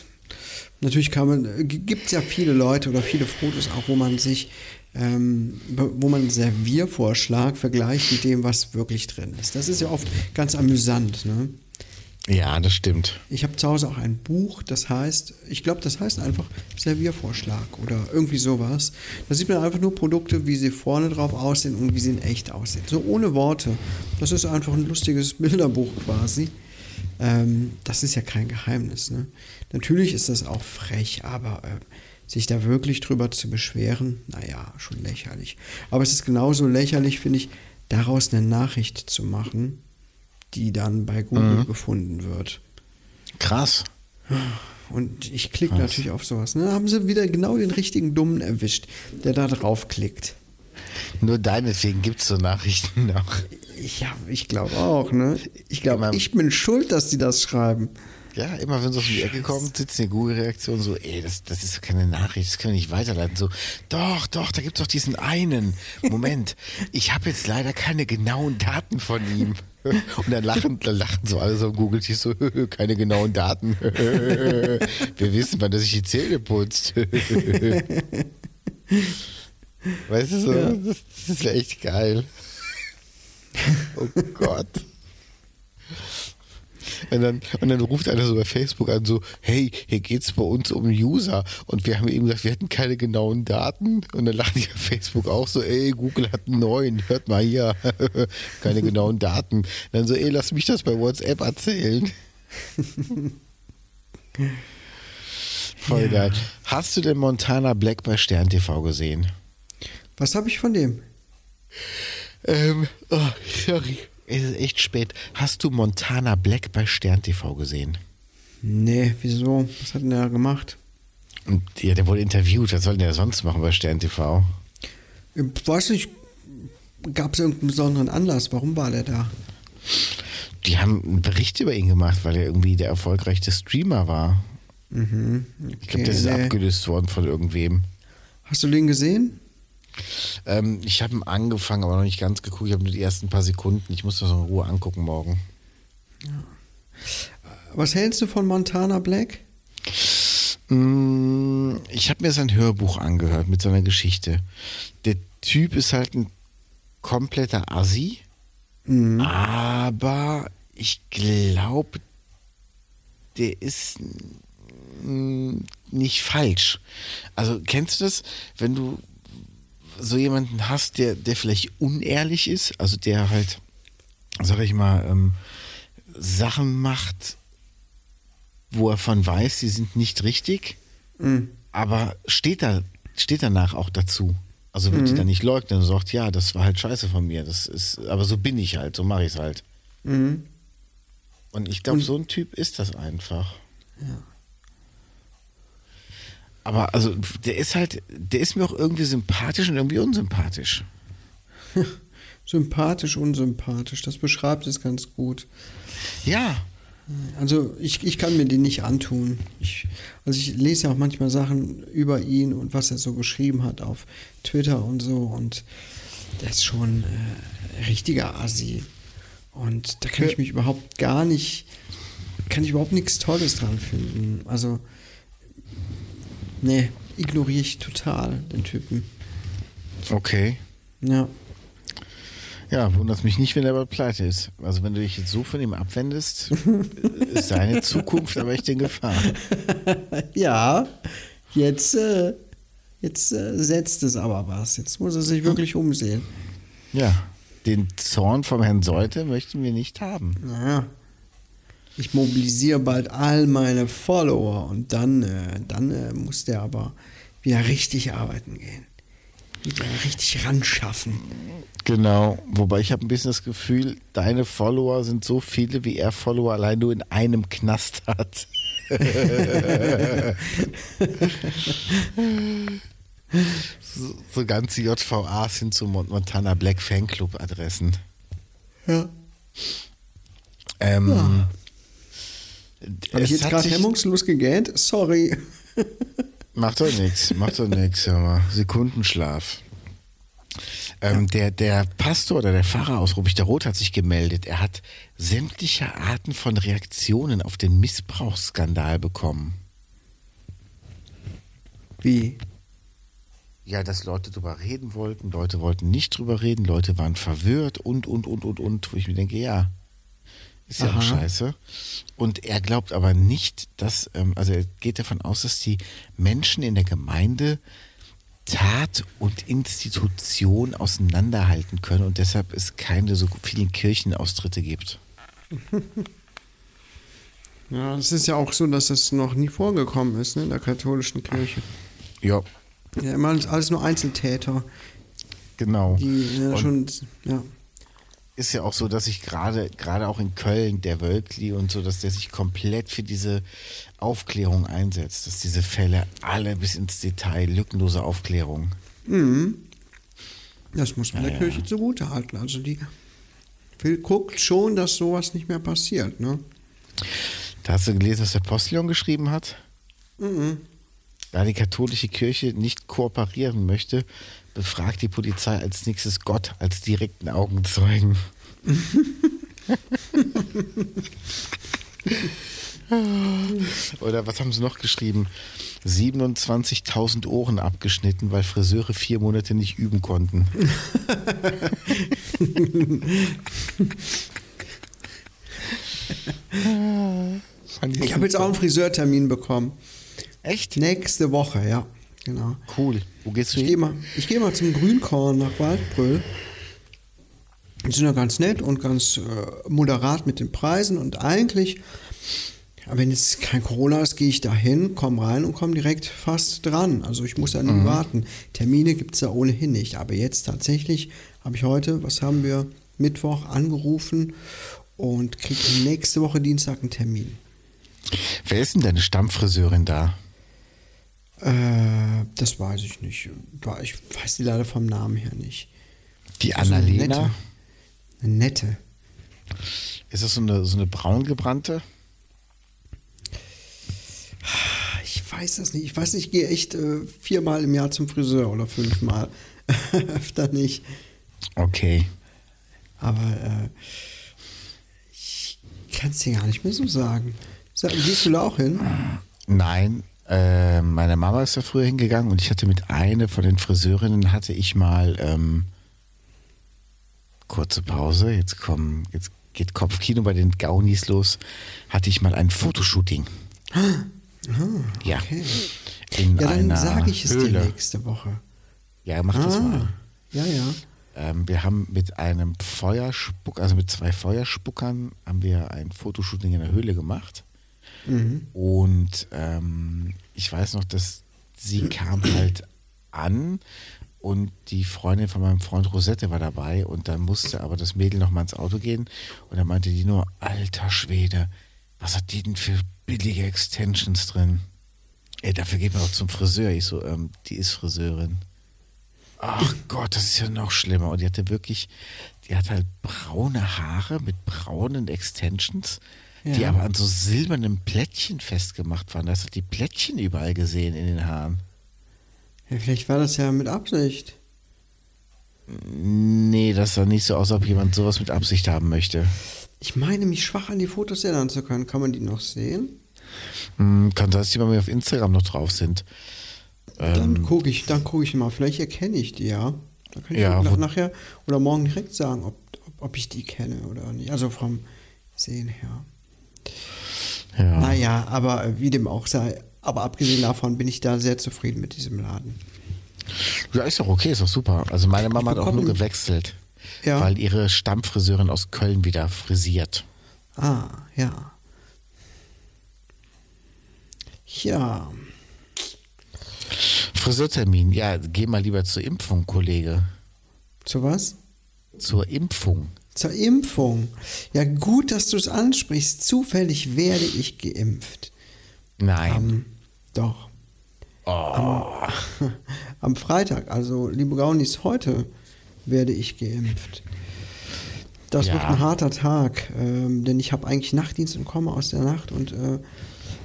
natürlich kann man, gibt es ja viele Leute oder viele Fotos auch, wo man sich, ähm, wo man Serviervorschlag vergleicht mit dem, was wirklich drin ist. Das ist ja oft ganz amüsant. Ne? Ja, das stimmt. Ich habe zu Hause auch ein Buch, das heißt, ich glaube, das heißt einfach Serviervorschlag oder irgendwie sowas. Da sieht man einfach nur Produkte, wie sie vorne drauf aussehen und wie sie in echt aussehen. So ohne Worte. Das ist einfach ein lustiges Bilderbuch quasi. Ähm, das ist ja kein Geheimnis. Ne? Natürlich ist das auch frech, aber äh, sich da wirklich drüber zu beschweren, naja, schon lächerlich. Aber es ist genauso lächerlich, finde ich, daraus eine Nachricht zu machen, die dann bei Google gefunden wird. Krass. Und ich klicke natürlich auf sowas. Ne? Haben sie wieder genau den richtigen Dummen erwischt, der da draufklickt. Nur deinetwegen gibt es so Nachrichten noch. Ja, ich glaube auch. Ne? Ich glaube, ich bin schuld, dass die das schreiben. Ja, immer wenn so um die Ecke kommt, sitzt eine Google-Reaktion so, ey, das, das ist doch keine Nachricht, das können wir nicht weiterleiten. So, doch, doch, da gibt's doch diesen einen. Moment, ich habe jetzt leider keine genauen Daten von ihm. Und dann lachen, dann lachen so alle so im Google sich so, keine genauen Daten. Wir wissen, wann er sich die Zähne putzt. Weißt du so, Ja. das, das ist echt geil. Oh Gott. Und dann, und dann ruft einer so bei Facebook an, so, hey, hier geht's bei uns um User. Und wir haben eben gesagt, wir hätten keine genauen Daten. Und dann lachen die bei Facebook auch so, ey, Google hat einen neuen, hört mal hier, keine genauen Daten. Und dann so, ey, lass mich das bei WhatsApp erzählen. Voll Ja. geil. Hast du denn Montana Black bei Stern TV gesehen? Was habe ich von dem? Ähm, oh, sorry. Es ist echt spät. Hast du Montana Black bei Stern TV gesehen? Nee, wieso? Was hat denn der gemacht? Und ja, der wurde interviewt. Was soll denn der sonst machen bei Stern TV? Ich weiß nicht, gab es irgendeinen besonderen Anlass? Warum war der da? Die haben einen Bericht über ihn gemacht, weil er irgendwie der erfolgreichste Streamer war. Mhm. Ich glaube, der ist nee. abgelöst worden von irgendwem. Hast du den gesehen? Ähm, ich habe ihn angefangen, aber noch nicht ganz geguckt. Ich habe nur die ersten paar Sekunden. Ich muss das in Ruhe angucken morgen. Was hältst du von Montana Black? Mm, Ich habe mir sein Hörbuch angehört mit seiner Geschichte. Der Typ ist halt ein kompletter Assi, aber ich glaube, der ist nicht falsch. Also kennst du das, wenn du so jemanden hast, der, der vielleicht unehrlich ist, also der halt, sag ich mal, ähm, Sachen macht, wo er von weiß, sie sind nicht richtig, aber steht da, steht danach auch dazu. Also wird die dann nicht leugnen und sagt, ja, das war halt scheiße von mir. Das ist, aber so bin ich halt, so mache ich es halt. Mhm. Und ich glaube, so ein Typ ist das einfach. Aber also, der ist halt, der ist mir auch irgendwie sympathisch und irgendwie unsympathisch. Sympathisch, unsympathisch. Das beschreibt es ganz gut. Ja, Also ich, ich kann mir den nicht antun. Ich, also ich lese ja auch manchmal Sachen über ihn und was er so geschrieben hat auf Twitter und so und der ist schon äh, richtiger Assi. Und da kann ich mich überhaupt gar nicht, kann ich überhaupt nichts Tolles dran finden. Also, nee, ignoriere ich total den Typen. okay. Ja. Ja, wundert mich nicht, wenn er aber pleite ist. Also wenn du dich jetzt so von ihm abwendest, ist seine Zukunft aber echt in Gefahr. Ja, jetzt, äh, jetzt äh, setzt es aber was. Jetzt muss er sich wirklich umsehen. Ja, den Zorn vom Herrn Seute möchten wir nicht haben. Naja. Ich mobilisiere bald all meine Follower und dann, äh, dann äh, muss der aber wieder richtig arbeiten gehen. Wieder richtig ran schaffen. Genau, wobei ich habe ein bisschen das Gefühl, deine Follower sind so viele, wie er Follower allein nur in einem Knast hat. so, so ganze JVAs sind zu Mont- Montana Black Fanclub Adressen. Ja. Ähm, Ja. Habe ich jetzt gerade hemmungslos gegähnt? Sorry. Macht doch nichts, macht doch nichts, hör mal. Sekundenschlaf. Ähm, der, der Pastor oder der Pfarrer aus Rot hat sich gemeldet. Er hat sämtliche Arten von Reaktionen auf den Missbrauchsskandal bekommen. Wie? Ja, dass Leute drüber reden wollten, Leute wollten nicht drüber reden, Leute waren verwirrt und, und, und, und, und, wo ich mir denke, ja, ist ja auch Aha. scheiße. Und er glaubt aber nicht, dass, ähm, also er geht davon aus, dass die Menschen in der Gemeinde Tat und Institution auseinanderhalten können und deshalb es keine so vielen Kirchenaustritte gibt. Ja, es ist ja auch so, dass das noch nie vorgekommen ist ne, in der katholischen Kirche. Ja, Ja, immer alles- nur Einzeltäter, genau. die Und- schon, ja. Ist ja auch so, dass ich gerade, gerade auch in Köln, der Wölkli und so, dass der sich komplett für diese Aufklärung einsetzt, dass diese Fälle alle bis ins Detail, lückenlose Aufklärung. Das muss man Ja, der ja. Kirche zugute halten. Also die will, guckt schon, dass sowas nicht mehr passiert. Ne? Da hast du gelesen, was der Postillon geschrieben hat? Da die katholische Kirche nicht kooperieren möchte, befragt die Polizei als nächstes Gott als direkten Augenzeugen. Oder was haben sie noch geschrieben? 27.000 Ohren abgeschnitten, weil Friseure vier Monate nicht üben konnten. Ich habe jetzt auch einen Friseurtermin bekommen. Echt? Nächste Woche, ja. Genau. Cool. Wo gehst du Ich gehe hin? mal, ich geh mal zum Grünkorn nach Waldbröl. Die sind ja ganz nett und ganz äh, moderat mit den Preisen und eigentlich, ja, wenn jetzt kein Corona ist, gehe ich da hin, komme rein und komme direkt fast dran. Also ich muss da nie warten. Termine gibt es da ohnehin nicht. Aber jetzt tatsächlich habe ich heute, was haben wir, Mittwoch angerufen und kriege nächste Woche Dienstag einen Termin. Wer ist denn deine Stammfriseurin da? Äh, das weiß ich nicht. Ich weiß die leider vom Namen her nicht. Die Also eine Annalena? nette. Eine nette. Ist das so eine, so eine braungebrannte? Ich weiß das nicht. Ich weiß nicht, ich gehe echt äh, viermal im Jahr zum Friseur oder fünfmal. Öfter nicht. Okay. Aber äh, ich kann es dir gar nicht mehr so sagen. Sag, gehst du da auch hin? Nein, äh, meine Mama ist da früher hingegangen und ich hatte mit einer von den Friseurinnen hatte ich mal ähm, kurze Pause. Jetzt kommen, jetzt geht Kopfkino bei den Gaunis los. Hatte ich mal ein Fotoshooting. ja. Ah, Okay. In Ja, dann sage ich es dir Höhle. nächste Woche. Ja, mach das Ah, mal. Ja, ja. Ähm, wir haben mit einem Feuerspuck, also mit zwei Feuerspuckern, haben wir ein Fotoshooting in der Höhle gemacht. Mhm. Und ähm, ich weiß noch, dass sie kam halt an und die Freundin von meinem Freund Rosette war dabei und dann musste aber das Mädel noch mal ins Auto gehen und dann meinte die nur, alter Schwede, was hat die denn für billige Extensions drin? Ey, dafür geht man auch zum Friseur. Ich so, ähm, die ist Friseurin. Ach Gott, das ist ja noch schlimmer. Und die hatte wirklich, die hat halt braune Haare mit braunen Extensions, die Ja. aber an so silbernen Plättchen festgemacht waren. Da hast du die Plättchen überall gesehen in den Haaren. ja. Vielleicht war das ja mit Absicht. Nee, das sah nicht so aus, als ob jemand sowas mit Absicht haben möchte. Ich meine, mich schwach an die Fotos erinnern zu können. Kann man die noch sehen? Hm, kann sein, dass die bei mir auf Instagram noch drauf sind. Dann gucke ich, dann gucke ich mal. Vielleicht erkenne ich die ja. Dann kann ich Ja, nach, nachher oder morgen direkt sagen, ob, ob, ob ich die kenne oder nicht. Also vom Sehen her. Ja. Naja, aber wie dem auch sei. Aber abgesehen davon bin ich da sehr zufrieden mit diesem Laden. ja, ist doch okay, ist doch super. Also meine Mama hat auch nur gewechselt, Ja. weil ihre Stammfriseurin aus Köln wieder frisiert. Ah, ja. Ja, Friseurtermin, ja, geh mal lieber zur Impfung, Kollege. zu was? Zur Impfung. Zur Impfung. Ja, gut, dass du es ansprichst. Zufällig werde ich geimpft. Nein. Ähm, doch. Am, am Freitag, also liebe Gaunis, heute werde ich geimpft. Das Ja. wird ein harter Tag, ähm, denn ich habe eigentlich Nachtdienst und komme aus der Nacht und äh,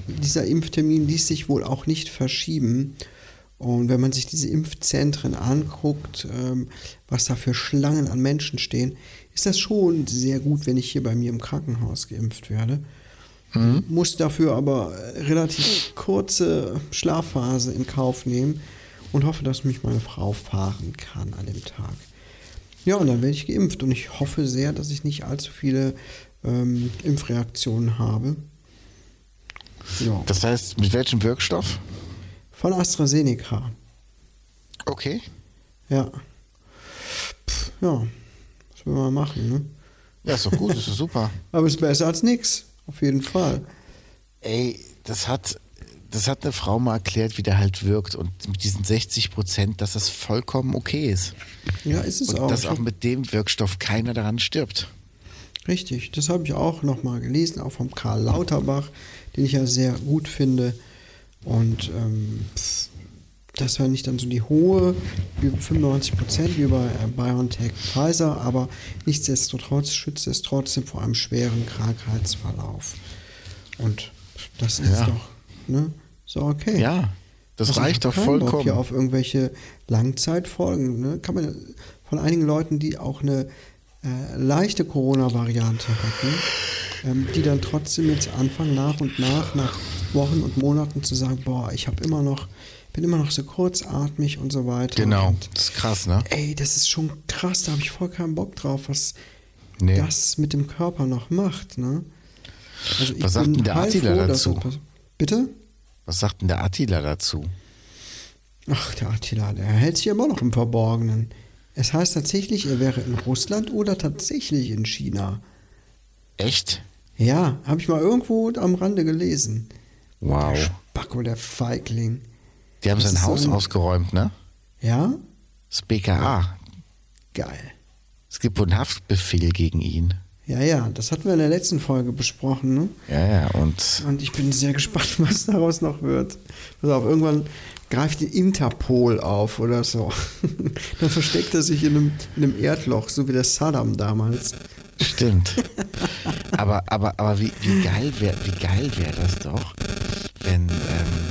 dieser Impftermin ließ sich wohl auch nicht verschieben. Und wenn man sich diese Impfzentren anguckt, ähm, was da für Schlangen an Menschen stehen, ist das schon sehr gut, wenn ich hier bei mir im Krankenhaus geimpft werde. Muss dafür aber relativ kurze Schlafphase in Kauf nehmen und hoffe, dass mich meine Frau fahren kann an dem Tag. Ja, und dann werde ich geimpft und ich hoffe sehr, dass ich nicht allzu viele ähm, Impfreaktionen habe. Ja. Das heißt, mit welchem Wirkstoff? Von AstraZeneca. Okay. Ja. Pff, ja. Will man machen, ne? Ja, ist doch gut, ist doch super. Aber ist besser als nix. Auf jeden Fall. Ey, das hat, das hat eine Frau mal erklärt, wie der halt wirkt und mit diesen 60 Prozent, dass das vollkommen okay ist. Ja, ist es Und auch. dass auch mit dem Wirkstoff keiner daran stirbt. Richtig, das habe ich auch nochmal gelesen, auch vom Karl Lauterbach, den ich ja sehr gut finde. Und ähm, pff, das war nicht dann so die hohe, wie 95 Prozent wie bei äh, BioNTech Pfizer, aber nichtsdestotrotz schützt es trotzdem vor einem schweren Krankheitsverlauf. Und das ist Ja. doch, ne? So okay. Ja, das Also ich reicht doch keinen Bock vollkommen. hier auf irgendwelche Langzeitfolgen. Ne? Kann man von einigen Leuten, die auch eine äh, leichte Corona-Variante hatten, ähm, die dann trotzdem jetzt anfangen, nach und nach, nach Wochen und Monaten zu sagen, boah, ich habe immer noch, bin immer noch so kurzatmig und so weiter. Genau, Und, das ist krass, ne? ey, das ist schon krass, da habe ich voll keinen Bock drauf, was Nee. das mit dem Körper noch macht, ne? Also Was sagt denn der Attila dass dazu? Bitte? Was sagt denn der Attila dazu? Ach, der Attila, der hält sich immer noch im Verborgenen. Es heißt tatsächlich, er wäre in Russland oder tatsächlich in China. Echt? Ja, habe ich mal irgendwo am Rande gelesen. Wow. Der Spacko, der Feigling. Die haben Das sein ist so Haus ein- ausgeräumt, ne? Ja? Das BKA. Geil. Es gibt wohl einen Haftbefehl gegen ihn. Ja, ja, das hatten wir in der letzten Folge besprochen, ne? Ja, ja, und Und ich bin sehr gespannt, was daraus noch wird. Pass auf, irgendwann greift die Interpol auf oder so. Dann versteckt er sich in einem, in einem Erdloch, so wie der Saddam damals. stimmt. aber, aber, aber wie, wie geil wäre wie geil wär das doch, wenn, ähm,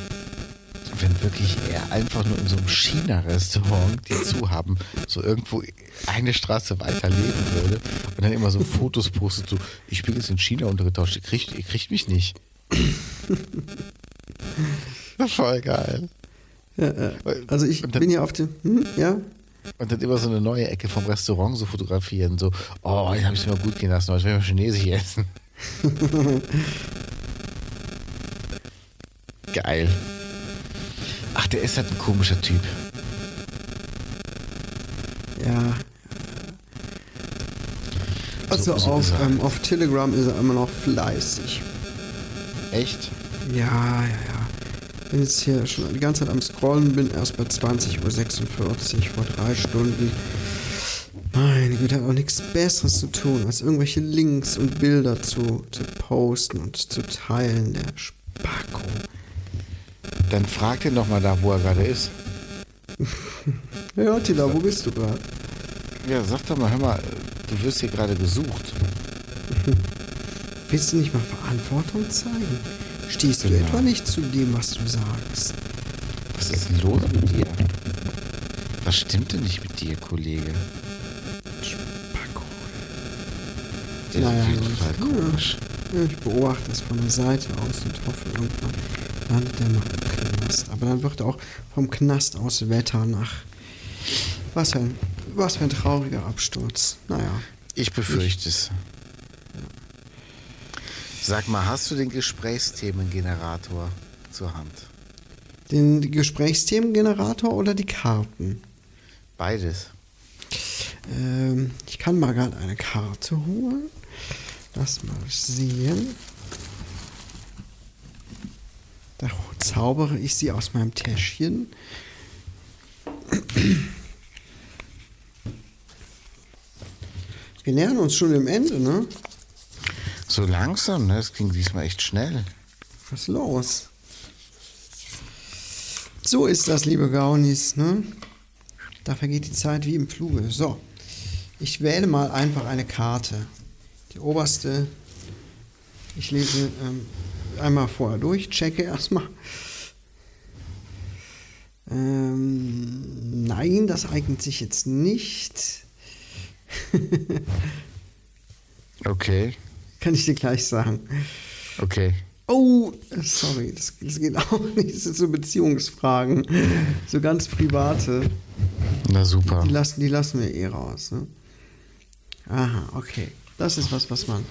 wenn wirklich einfach nur in so einem China-Restaurant, die zu haben, so irgendwo eine Straße weiter leben würde und dann immer so Fotos postet, so, ich bin jetzt in China untergetauscht, ihr kriegt, ihr kriegt mich nicht. Voll geil. Ja. Also ich dann- bin ja auf dem, hm, ja? Und dann immer so eine neue Ecke vom Restaurant so fotografieren, so, oh, jetzt habe ich es mir gut gehen lassen, heute werden wir Chinesisch essen. Geil. Ach, der ist halt ein komischer Typ. Ja. Also So- so auf, ähm, auf Telegram ist er immer noch fleißig. Echt? Ja, ja, ja. Bin jetzt hier schon die ganze Zeit am Scrollen, bin erst bei 20.46 Uhr vor drei Stunden. Meine Güte, hat auch nichts Besseres zu tun, als irgendwelche Links und Bilder zu, zu posten und zu teilen. Der Spacko. Dann frag den doch mal da, wo er gerade ist. Ja, Tila, wo bist du gerade? Ja, sag doch mal, hör mal, du wirst hier gerade gesucht. Willst du nicht mal Verantwortung zeigen? Stehst du Genau. etwa nicht zu dem, was du sagst? Was ist denn los mit dir? Was stimmt denn nicht mit dir, Kollege? Spacko. Naja, auf jeden. Fall komisch. Ja, ich beobachte es von der Seite aus und hoffe, irgendwann landet er mal im Knast. Aber dann wird er auch vom Knast aus Wetter nach. Was für ein, was für ein trauriger Absturz. Naja. Ich befürchte es. Sag mal, hast du den Gesprächsthemengenerator zur Hand? Den Gesprächsthemengenerator oder die Karten? Beides. Ähm, ich kann mal gerade eine Karte holen. Lass mal sehen. Da zaubere ich sie aus meinem Täschchen. Wir nähern uns schon dem Ende, ne? So langsam, ne? Das ging diesmal echt schnell. Was ist los? So ist das, liebe Gaunis, ne? Da vergeht die Zeit wie im Fluge. So, ich wähle mal einfach eine Karte. Die oberste. Ich lese ähm, einmal vorher durch, checke erstmal. Ähm, nein, das eignet sich jetzt nicht. Okay, Kann ich dir gleich sagen. okay. Oh, sorry, das, das geht auch nicht. Das sind so Beziehungsfragen. So ganz private. Na super. Die lassen, die lassen wir eh raus. Ne? Aha, okay. Das ist was, was man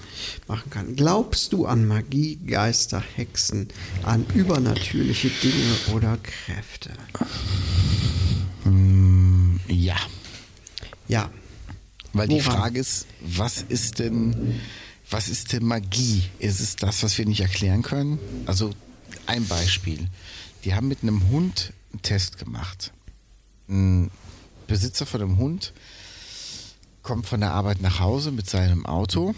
machen kann. Glaubst du an Magie, Geister, Hexen, an übernatürliche Dinge oder Kräfte? Mm, ja. Ja. Weil die Woran? Frage ist, was ist denn, was ist denn Magie? Ist es das, was wir nicht erklären können? Also ein Beispiel. Die haben mit einem Hund einen Test gemacht. Ein Besitzer von einem Hund kommt von der Arbeit nach Hause mit seinem Auto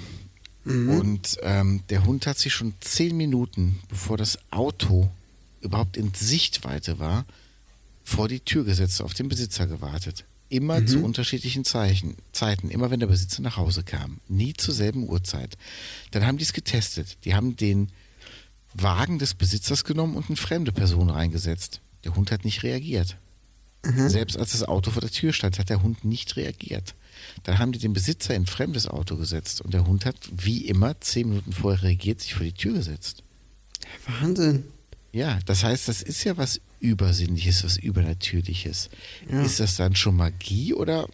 und ähm, der Hund hat sich schon zehn Minuten, bevor das Auto überhaupt in Sichtweite war, vor die Tür gesetzt, auf den Besitzer gewartet. Immer zu unterschiedlichen Zeichen, Zeiten, immer wenn der Besitzer nach Hause kam. Nie zur selben Uhrzeit. Dann haben die es getestet. Die haben den Wagen des Besitzers genommen und eine fremde Person reingesetzt. Der Hund hat nicht reagiert. Selbst als das Auto vor der Tür stand, hat der Hund nicht reagiert. Dann haben die den Besitzer in ein fremdes Auto gesetzt und der Hund hat wie immer zehn Minuten vorher reagiert, sich vor die Tür gesetzt. Wahnsinn. Ja, das heißt, das ist ja was Übersinnliches, was Übernatürliches. Ja. Ist das dann schon Magie oder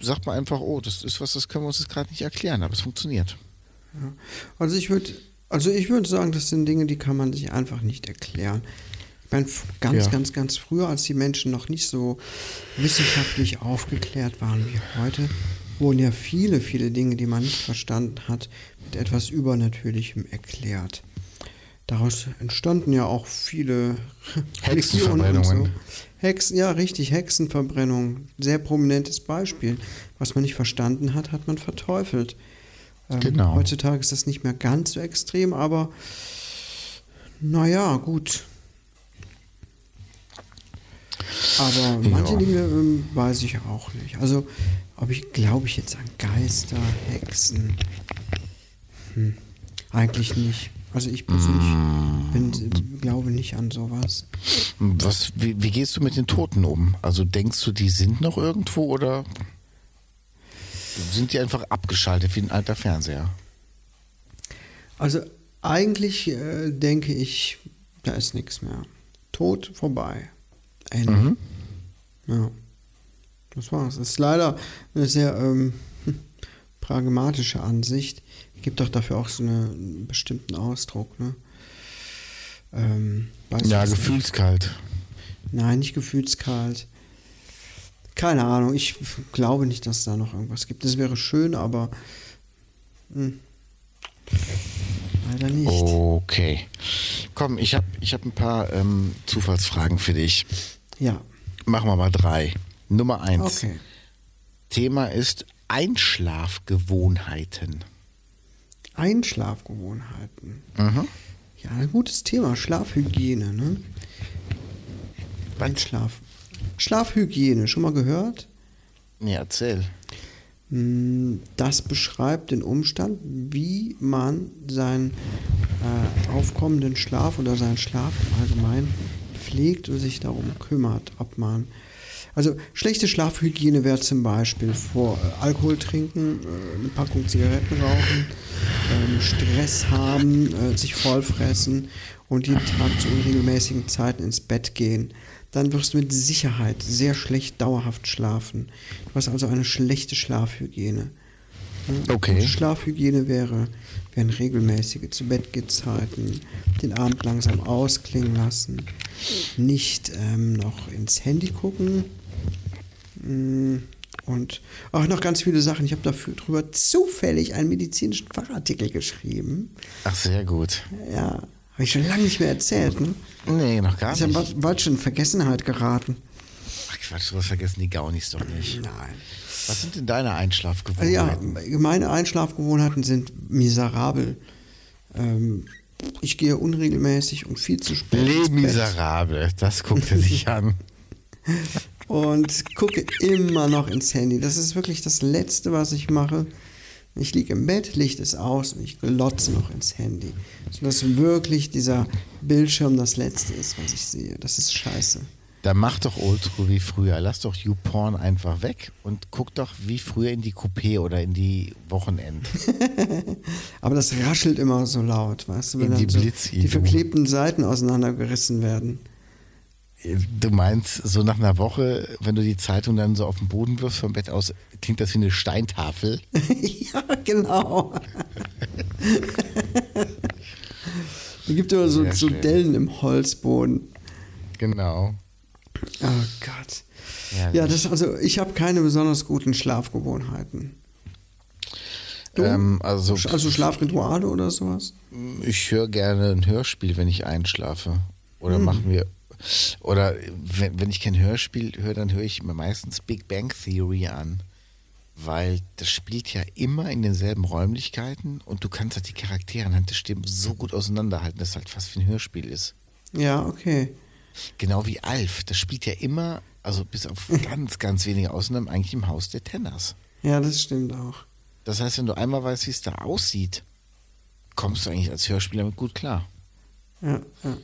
sagt man einfach, oh, das ist was, das können wir uns jetzt gerade nicht erklären, aber es funktioniert. Also ich würde Also ich würde sagen, das sind Dinge, die kann man sich einfach nicht erklären. Meine, ganz, Ja. ganz, ganz früher, als die Menschen noch nicht so wissenschaftlich aufgeklärt waren wie heute, wurden ja viele, viele Dinge, die man nicht verstanden hat, mit etwas Übernatürlichem erklärt. Daraus entstanden ja auch viele Religionen und Hexenverbrennungen. Hexen, ja, richtig, Hexenverbrennung. Sehr prominentes Beispiel. Was man nicht verstanden hat, hat man verteufelt. Ähm, Genau. Heutzutage ist das nicht mehr ganz so extrem, aber naja, gut. Aber manche Ja. Dinge ähm, weiß ich auch nicht. Also, ob ich, glaube ich jetzt an Geister, Hexen? Hm, eigentlich nicht. Also ich persönlich Mm. bin, glaube nicht an sowas. Was, wie, wie gehst du mit den Toten um? Also denkst du, die sind noch irgendwo oder sind die einfach abgeschaltet wie ein alter Fernseher? Also eigentlich äh, denke ich, da ist nichts mehr. Tod vorbei. Ende. Mhm. Ja. Das war's. Das ist leider eine sehr ähm, pragmatische Ansicht. Gibt doch dafür auch so eine, einen bestimmten Ausdruck, ne? Ähm, Ja, nicht. gefühlskalt. Nein, nicht gefühlskalt. Keine Ahnung. Ich glaube nicht, dass es da noch irgendwas gibt. Das wäre schön, aber hm, leider nicht. Okay. Komm, ich habe ich hab ein paar ähm, Zufallsfragen für dich. Ja. Machen wir mal drei. Nummer eins. Okay. Thema ist Einschlafgewohnheiten. Einschlafgewohnheiten. Mhm. Ja, ein gutes Thema. Schlafhygiene, ne? Einschlaf. Schlafhygiene, schon mal gehört? Nee, erzähl. Hm, Das beschreibt den Umstand, wie man seinen äh, aufkommenden Schlaf oder seinen Schlaf im Allgemeinen pflegt und sich darum kümmert, ob man. Also schlechte Schlafhygiene wäre zum Beispiel vor äh, Alkohol trinken, äh, eine Packung Zigaretten rauchen, ähm, Stress haben, äh, sich vollfressen und jeden Tag zu unregelmäßigen Zeiten ins Bett gehen. Dann wirst du mit Sicherheit sehr schlecht dauerhaft schlafen. Du hast also eine schlechte Schlafhygiene. Okay. gute Schlafhygiene wäre, wären regelmäßige zu Zeiten, den Abend langsam ausklingen lassen, nicht ähm, noch ins Handy gucken mm, und auch noch ganz viele Sachen. Ich habe dafür drüber zufällig einen medizinischen Fachartikel geschrieben. Ach, sehr gut. Ja, habe ich schon lange nicht mehr erzählt. Ne? Nee, noch gar Ist ja nicht. bald, bald schon in Vergessenheit geraten. Ach Quatsch, sowas vergessen die Gaunis doch nicht. Nein. Was sind denn deine Einschlafgewohnheiten? ja, meine Einschlafgewohnheiten sind miserabel. Ähm, ich gehe unregelmäßig und viel zu spät. Bett Miserable, das guckt er sich an. Und gucke immer noch ins Handy. Das ist wirklich das Letzte, was ich mache. Ich liege im Bett, Licht ist aus und ich glotze noch ins Handy. Sodass wirklich dieser Bildschirm das Letzte ist, was ich sehe. Das ist scheiße. Da mach doch Oldschool wie früher. Lass doch YouPorn einfach weg und guck doch wie früher in die Coupé oder in die Wochenend. Aber das raschelt immer so laut, weißt du, wenn In die so die verklebten Seiten auseinandergerissen werden. Du meinst, so nach einer Woche, wenn du die Zeitung dann so auf den Boden wirfst vom Bett aus, klingt das wie eine Steintafel? ja, genau. Es gibt immer so, so. Dellen im Holzboden. Genau. Oh Gott. Ja, Ja, das, also ich habe keine besonders guten Schlafgewohnheiten. Ähm, also, also Schlafrituale oder sowas? ich höre gerne ein Hörspiel, wenn ich einschlafe. Oder Hm. machen wir. Oder wenn, wenn ich kein Hörspiel höre, dann höre ich mir meistens Big Bang Theory an. Weil das spielt ja immer in denselben Räumlichkeiten und du kannst halt die Charaktere anhand der Stimmen so gut auseinanderhalten, dass es halt fast wie ein Hörspiel ist. Ja, okay. Genau wie Alf. Das spielt ja immer, also bis auf ganz, ganz wenige Ausnahmen, eigentlich im Haus der Tenners. Ja, das stimmt auch. Das heißt, wenn du einmal weißt, wie es da aussieht, kommst du eigentlich als Hörspieler mit gut klar. Ja, ja.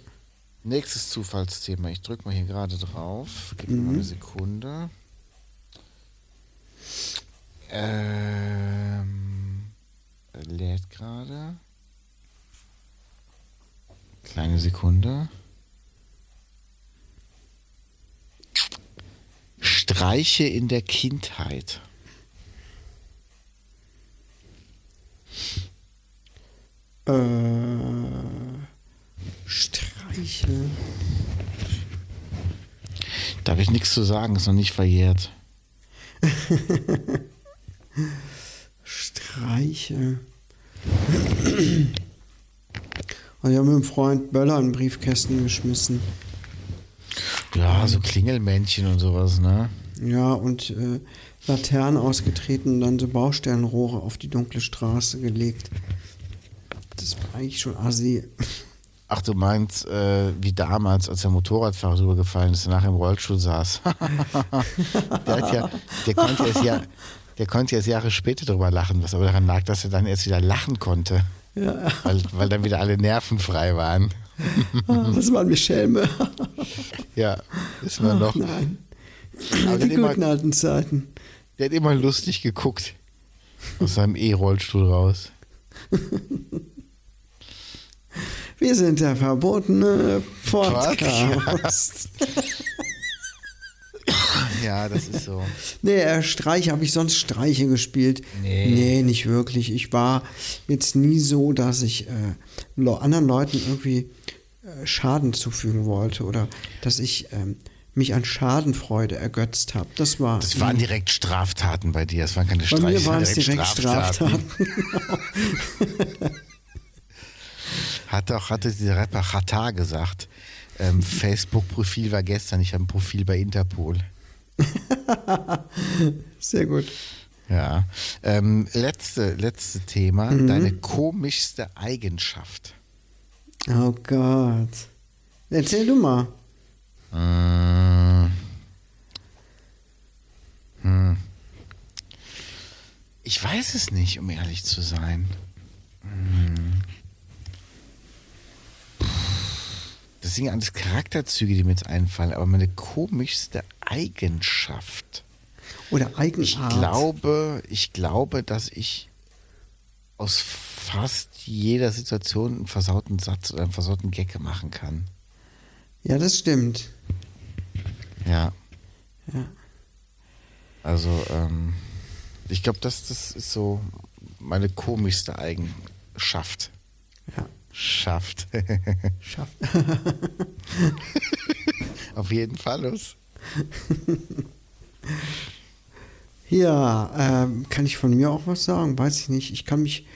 Nächstes Zufallsthema. Ich drücke mal hier gerade drauf. Gib mir mal eine Sekunde. Ähm, lädt gerade. Kleine Sekunde. Streiche in der Kindheit. Äh, Streiche. Da habe ich nichts zu sagen, ist noch nicht verjährt. Streiche. Und ich habe mit einem Freund Böller in Briefkästen geschmissen. Ja, so Klingelmännchen und sowas, ne? Ja, und äh, Laternen ausgetreten und dann so Baustellenrohre auf die dunkle Straße gelegt. Das war eigentlich schon assi. Ach, du meinst, äh, wie damals, als der Motorradfahrer drüber gefallen ist und nachher im Rollstuhl saß. der, ja, der, konnte erst ja, der konnte erst Jahre später drüber lachen, was aber daran lag, dass er dann erst wieder lachen konnte. Ja. Weil, weil dann wieder alle Nerven frei waren. Ah, Das waren mir Schelme. Ja, ist man noch. Nein. Aber Die hat immer, guten alten Zeiten. der hat immer lustig geguckt. Aus seinem E-Rollstuhl raus. Wir sind der verbotene Podcast. Ja, das ist so. Nee, Streiche, habe ich sonst Streiche gespielt? Nee. Nee, nicht wirklich. Ich war jetzt nie so, dass ich äh, anderen Leuten irgendwie Schaden zufügen wollte oder dass ich ähm, mich an Schadenfreude ergötzt habe. Das war. Das waren direkt Straftaten bei dir. Das waren keine bei Streiche. mir waren es direkt direkt Straftaten. Hat auch, hatte dieser Rapper Chata gesagt. Ähm, Facebook-Profil war gestern, ich habe ein Profil bei Interpol. Sehr gut. Ja. Ähm, letzte, letzte Thema, deine komischste Eigenschaft. Oh Gott. Erzähl du mal. Mm. Hm. Ich weiß es nicht, um ehrlich zu sein. Hm. Das sind ja alles Charakterzüge, die mir jetzt einfallen, aber meine komischste Eigenschaft. Oder Ich Eigenart. glaube, ich glaube, dass ich aus fast jeder Situation einen versauten Satz oder einen versauten Gag machen kann. Ja, das stimmt. Ja. Ja. Also, ähm, ich glaube, das, das ist so meine komischste Eigenschaft. Ja. Schafft. Schafft. Auf jeden Fall los. Ja, ähm, kann ich von mir auch was sagen? Weiß ich nicht. Ich kann mich,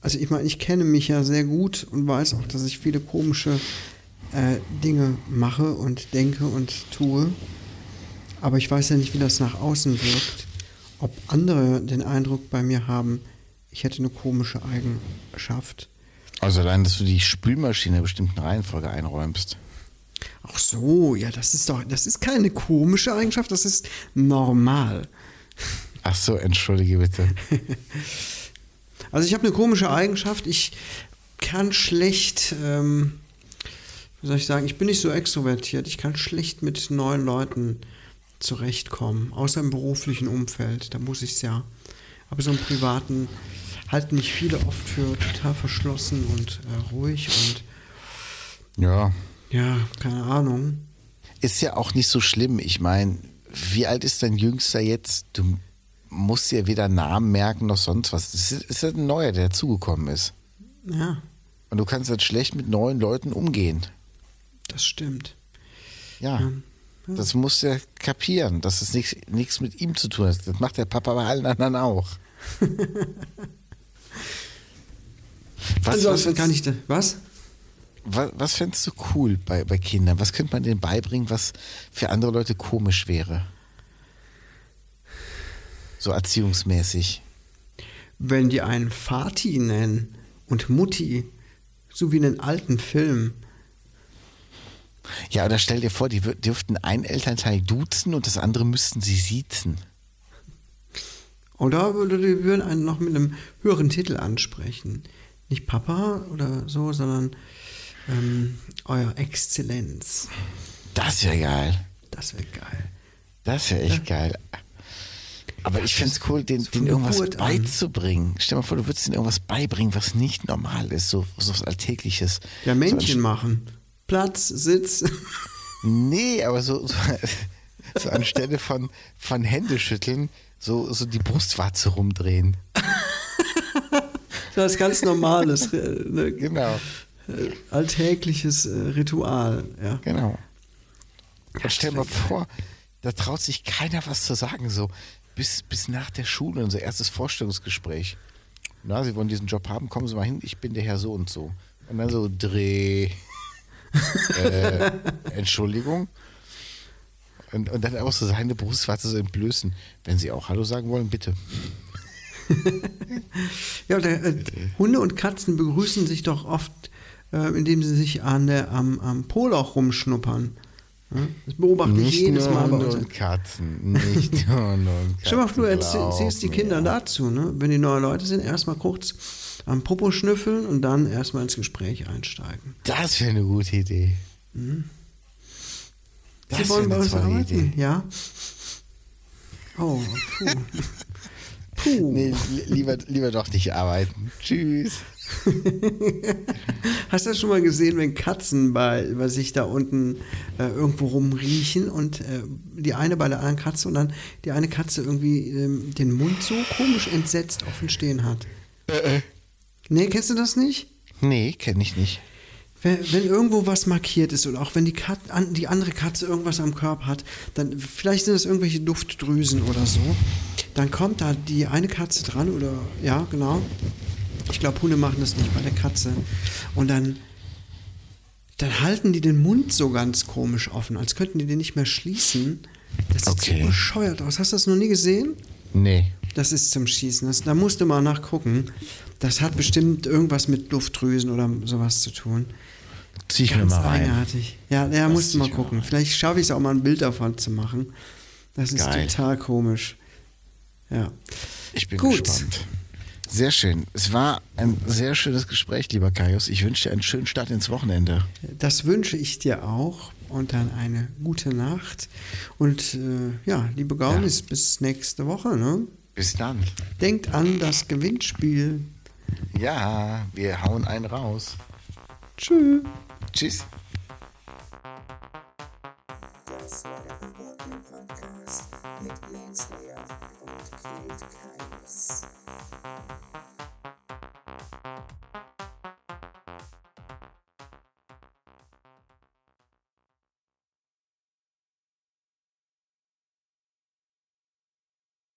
also ich meine, ich kenne mich ja sehr gut und weiß auch, dass ich viele komische äh, Dinge mache und denke und tue. Aber ich weiß ja nicht, wie das nach außen wirkt. Ob andere den Eindruck bei mir haben, ich hätte eine komische Eigenschaft. Also allein, dass du die Spülmaschine in einer bestimmten Reihenfolge einräumst. Ach so, ja, das ist doch, das ist keine komische Eigenschaft, das ist normal. Ach so, entschuldige bitte. Also ich habe eine komische Eigenschaft. Ich kann schlecht, ähm, wie soll ich sagen, ich bin nicht so extrovertiert. Ich kann schlecht mit neuen Leuten zurechtkommen, außer im beruflichen Umfeld. Da muss ich es ja. Aber so im privaten halten mich viele oft für total verschlossen und äh, ruhig und Ja. ja, keine Ahnung. Ist ja auch nicht so schlimm. Ich meine, wie alt ist dein Jüngster jetzt? Du musst dir weder Namen merken noch sonst was. Das ist, ist ja ein neuer, der dazugekommen ist. Ja, Und du kannst halt schlecht mit neuen Leuten umgehen. das stimmt. Ja. Das musst du ja kapieren, dass es nichts mit ihm zu tun hat. Das macht der Papa bei allen anderen auch. was, Ansonsten was, kann ich da, was? Was, was fändest du cool bei, bei Kindern? Was könnte man denen beibringen, was für andere Leute komisch wäre? So erziehungsmäßig. Wenn die einen Vati nennen und Mutti, so wie in den alten Filmen. Ja, oder stell dir vor, die dürften ein Elternteil duzen und das andere müssten sie siezen. Oder, oder die würden einen noch mit einem höheren Titel ansprechen. Nicht Papa oder so, sondern ähm, Euer Exzellenz. Das wäre geil. Das wäre geil. Das wäre echt geil. Aber ich fände es cool, den, So den irgendwas Geburt an. beizubringen. Stell dir mal vor, du würdest denen irgendwas beibringen, was nicht normal ist, so, so was Alltägliches. Ja, so Männchen an, machen. Platz, Sitz. Nee, aber so, so, so anstelle von, von Händeschütteln, so, so die Brustwarze rumdrehen. so als ganz normales, äh, ne, Genau, äh, alltägliches äh, Ritual. Ja. genau. Und stell mal vor, da traut sich keiner was zu sagen, so bis, bis nach der Schule, unser erstes Vorstellungsgespräch. Na, Sie wollen diesen Job haben, kommen Sie mal hin, ich bin der Herr so und so. Und dann so, Dreh. äh, Entschuldigung. Und, und dann auch so seine Brustwarze so entblößen. Wenn Sie auch Hallo sagen wollen, bitte. Ja, der, äh, Hunde und Katzen begrüßen sich doch oft, äh, indem sie sich an der, am, am Poloch rumschnuppern. Ja, das beobachte ich Nicht jedes nur Mal bei uns. und Katzen. Nicht nur und Katzen. Stell mal vor, du erziehst die. Kinder dazu, ne? wenn die neue Leute sind, erstmal kurz am Popo schnüffeln und dann erstmal ins Gespräch einsteigen. Das wäre eine gute Idee. Das Sie wollen bei eine uns tolle arbeiten? Idee. Ja. Oh, puh. puh. Nee, li- lieber, lieber doch nicht arbeiten. Tschüss. Hast du das schon mal gesehen, wenn Katzen bei, bei sich da unten äh, irgendwo rumriechen und äh, die eine bei der anderen Katze und dann die eine Katze irgendwie ähm, den Mund so komisch entsetzt offen stehen hat? Äh, Nee, kennst du das nicht? Nee, kenne ich nicht. Wenn, wenn irgendwo was markiert ist oder auch wenn die, Kat an, die andere Katze irgendwas am Körper hat, dann vielleicht sind es irgendwelche Duftdrüsen oder so, dann kommt da die eine Katze dran oder ja, genau. Ich glaube, Hunde machen das nicht bei der Katze. Und dann, dann halten die den Mund so ganz komisch offen, als könnten die den nicht mehr schließen. Das sieht Okay. so bescheuert aus. Hast du das noch nie gesehen? Nee. Das ist zum Schießen. Das, da musst du mal nachgucken. Das hat bestimmt irgendwas mit Luftdrüsen oder sowas zu tun. Zieh ich mir Ganz mal rein. eigenartig. Ja, ja musst du mal mir gucken. Vielleicht schaffe ich es auch mal ein Bild davon zu machen. Das ist Geil. total komisch. Ja. Ich bin Gut. gespannt. Sehr schön. Es war ein sehr schönes Gespräch, lieber Kaius. Ich wünsche dir einen schönen Start ins Wochenende. Das wünsche ich dir auch und dann eine gute Nacht. Und äh, ja, liebe Gaunis, bis nächste Woche. Ne? Bis dann. Denkt an das Gewinnspiel. Ja, wir hauen einen raus. Tschüss. Tschüss. Das war der Podcast mit Lance to create kindness.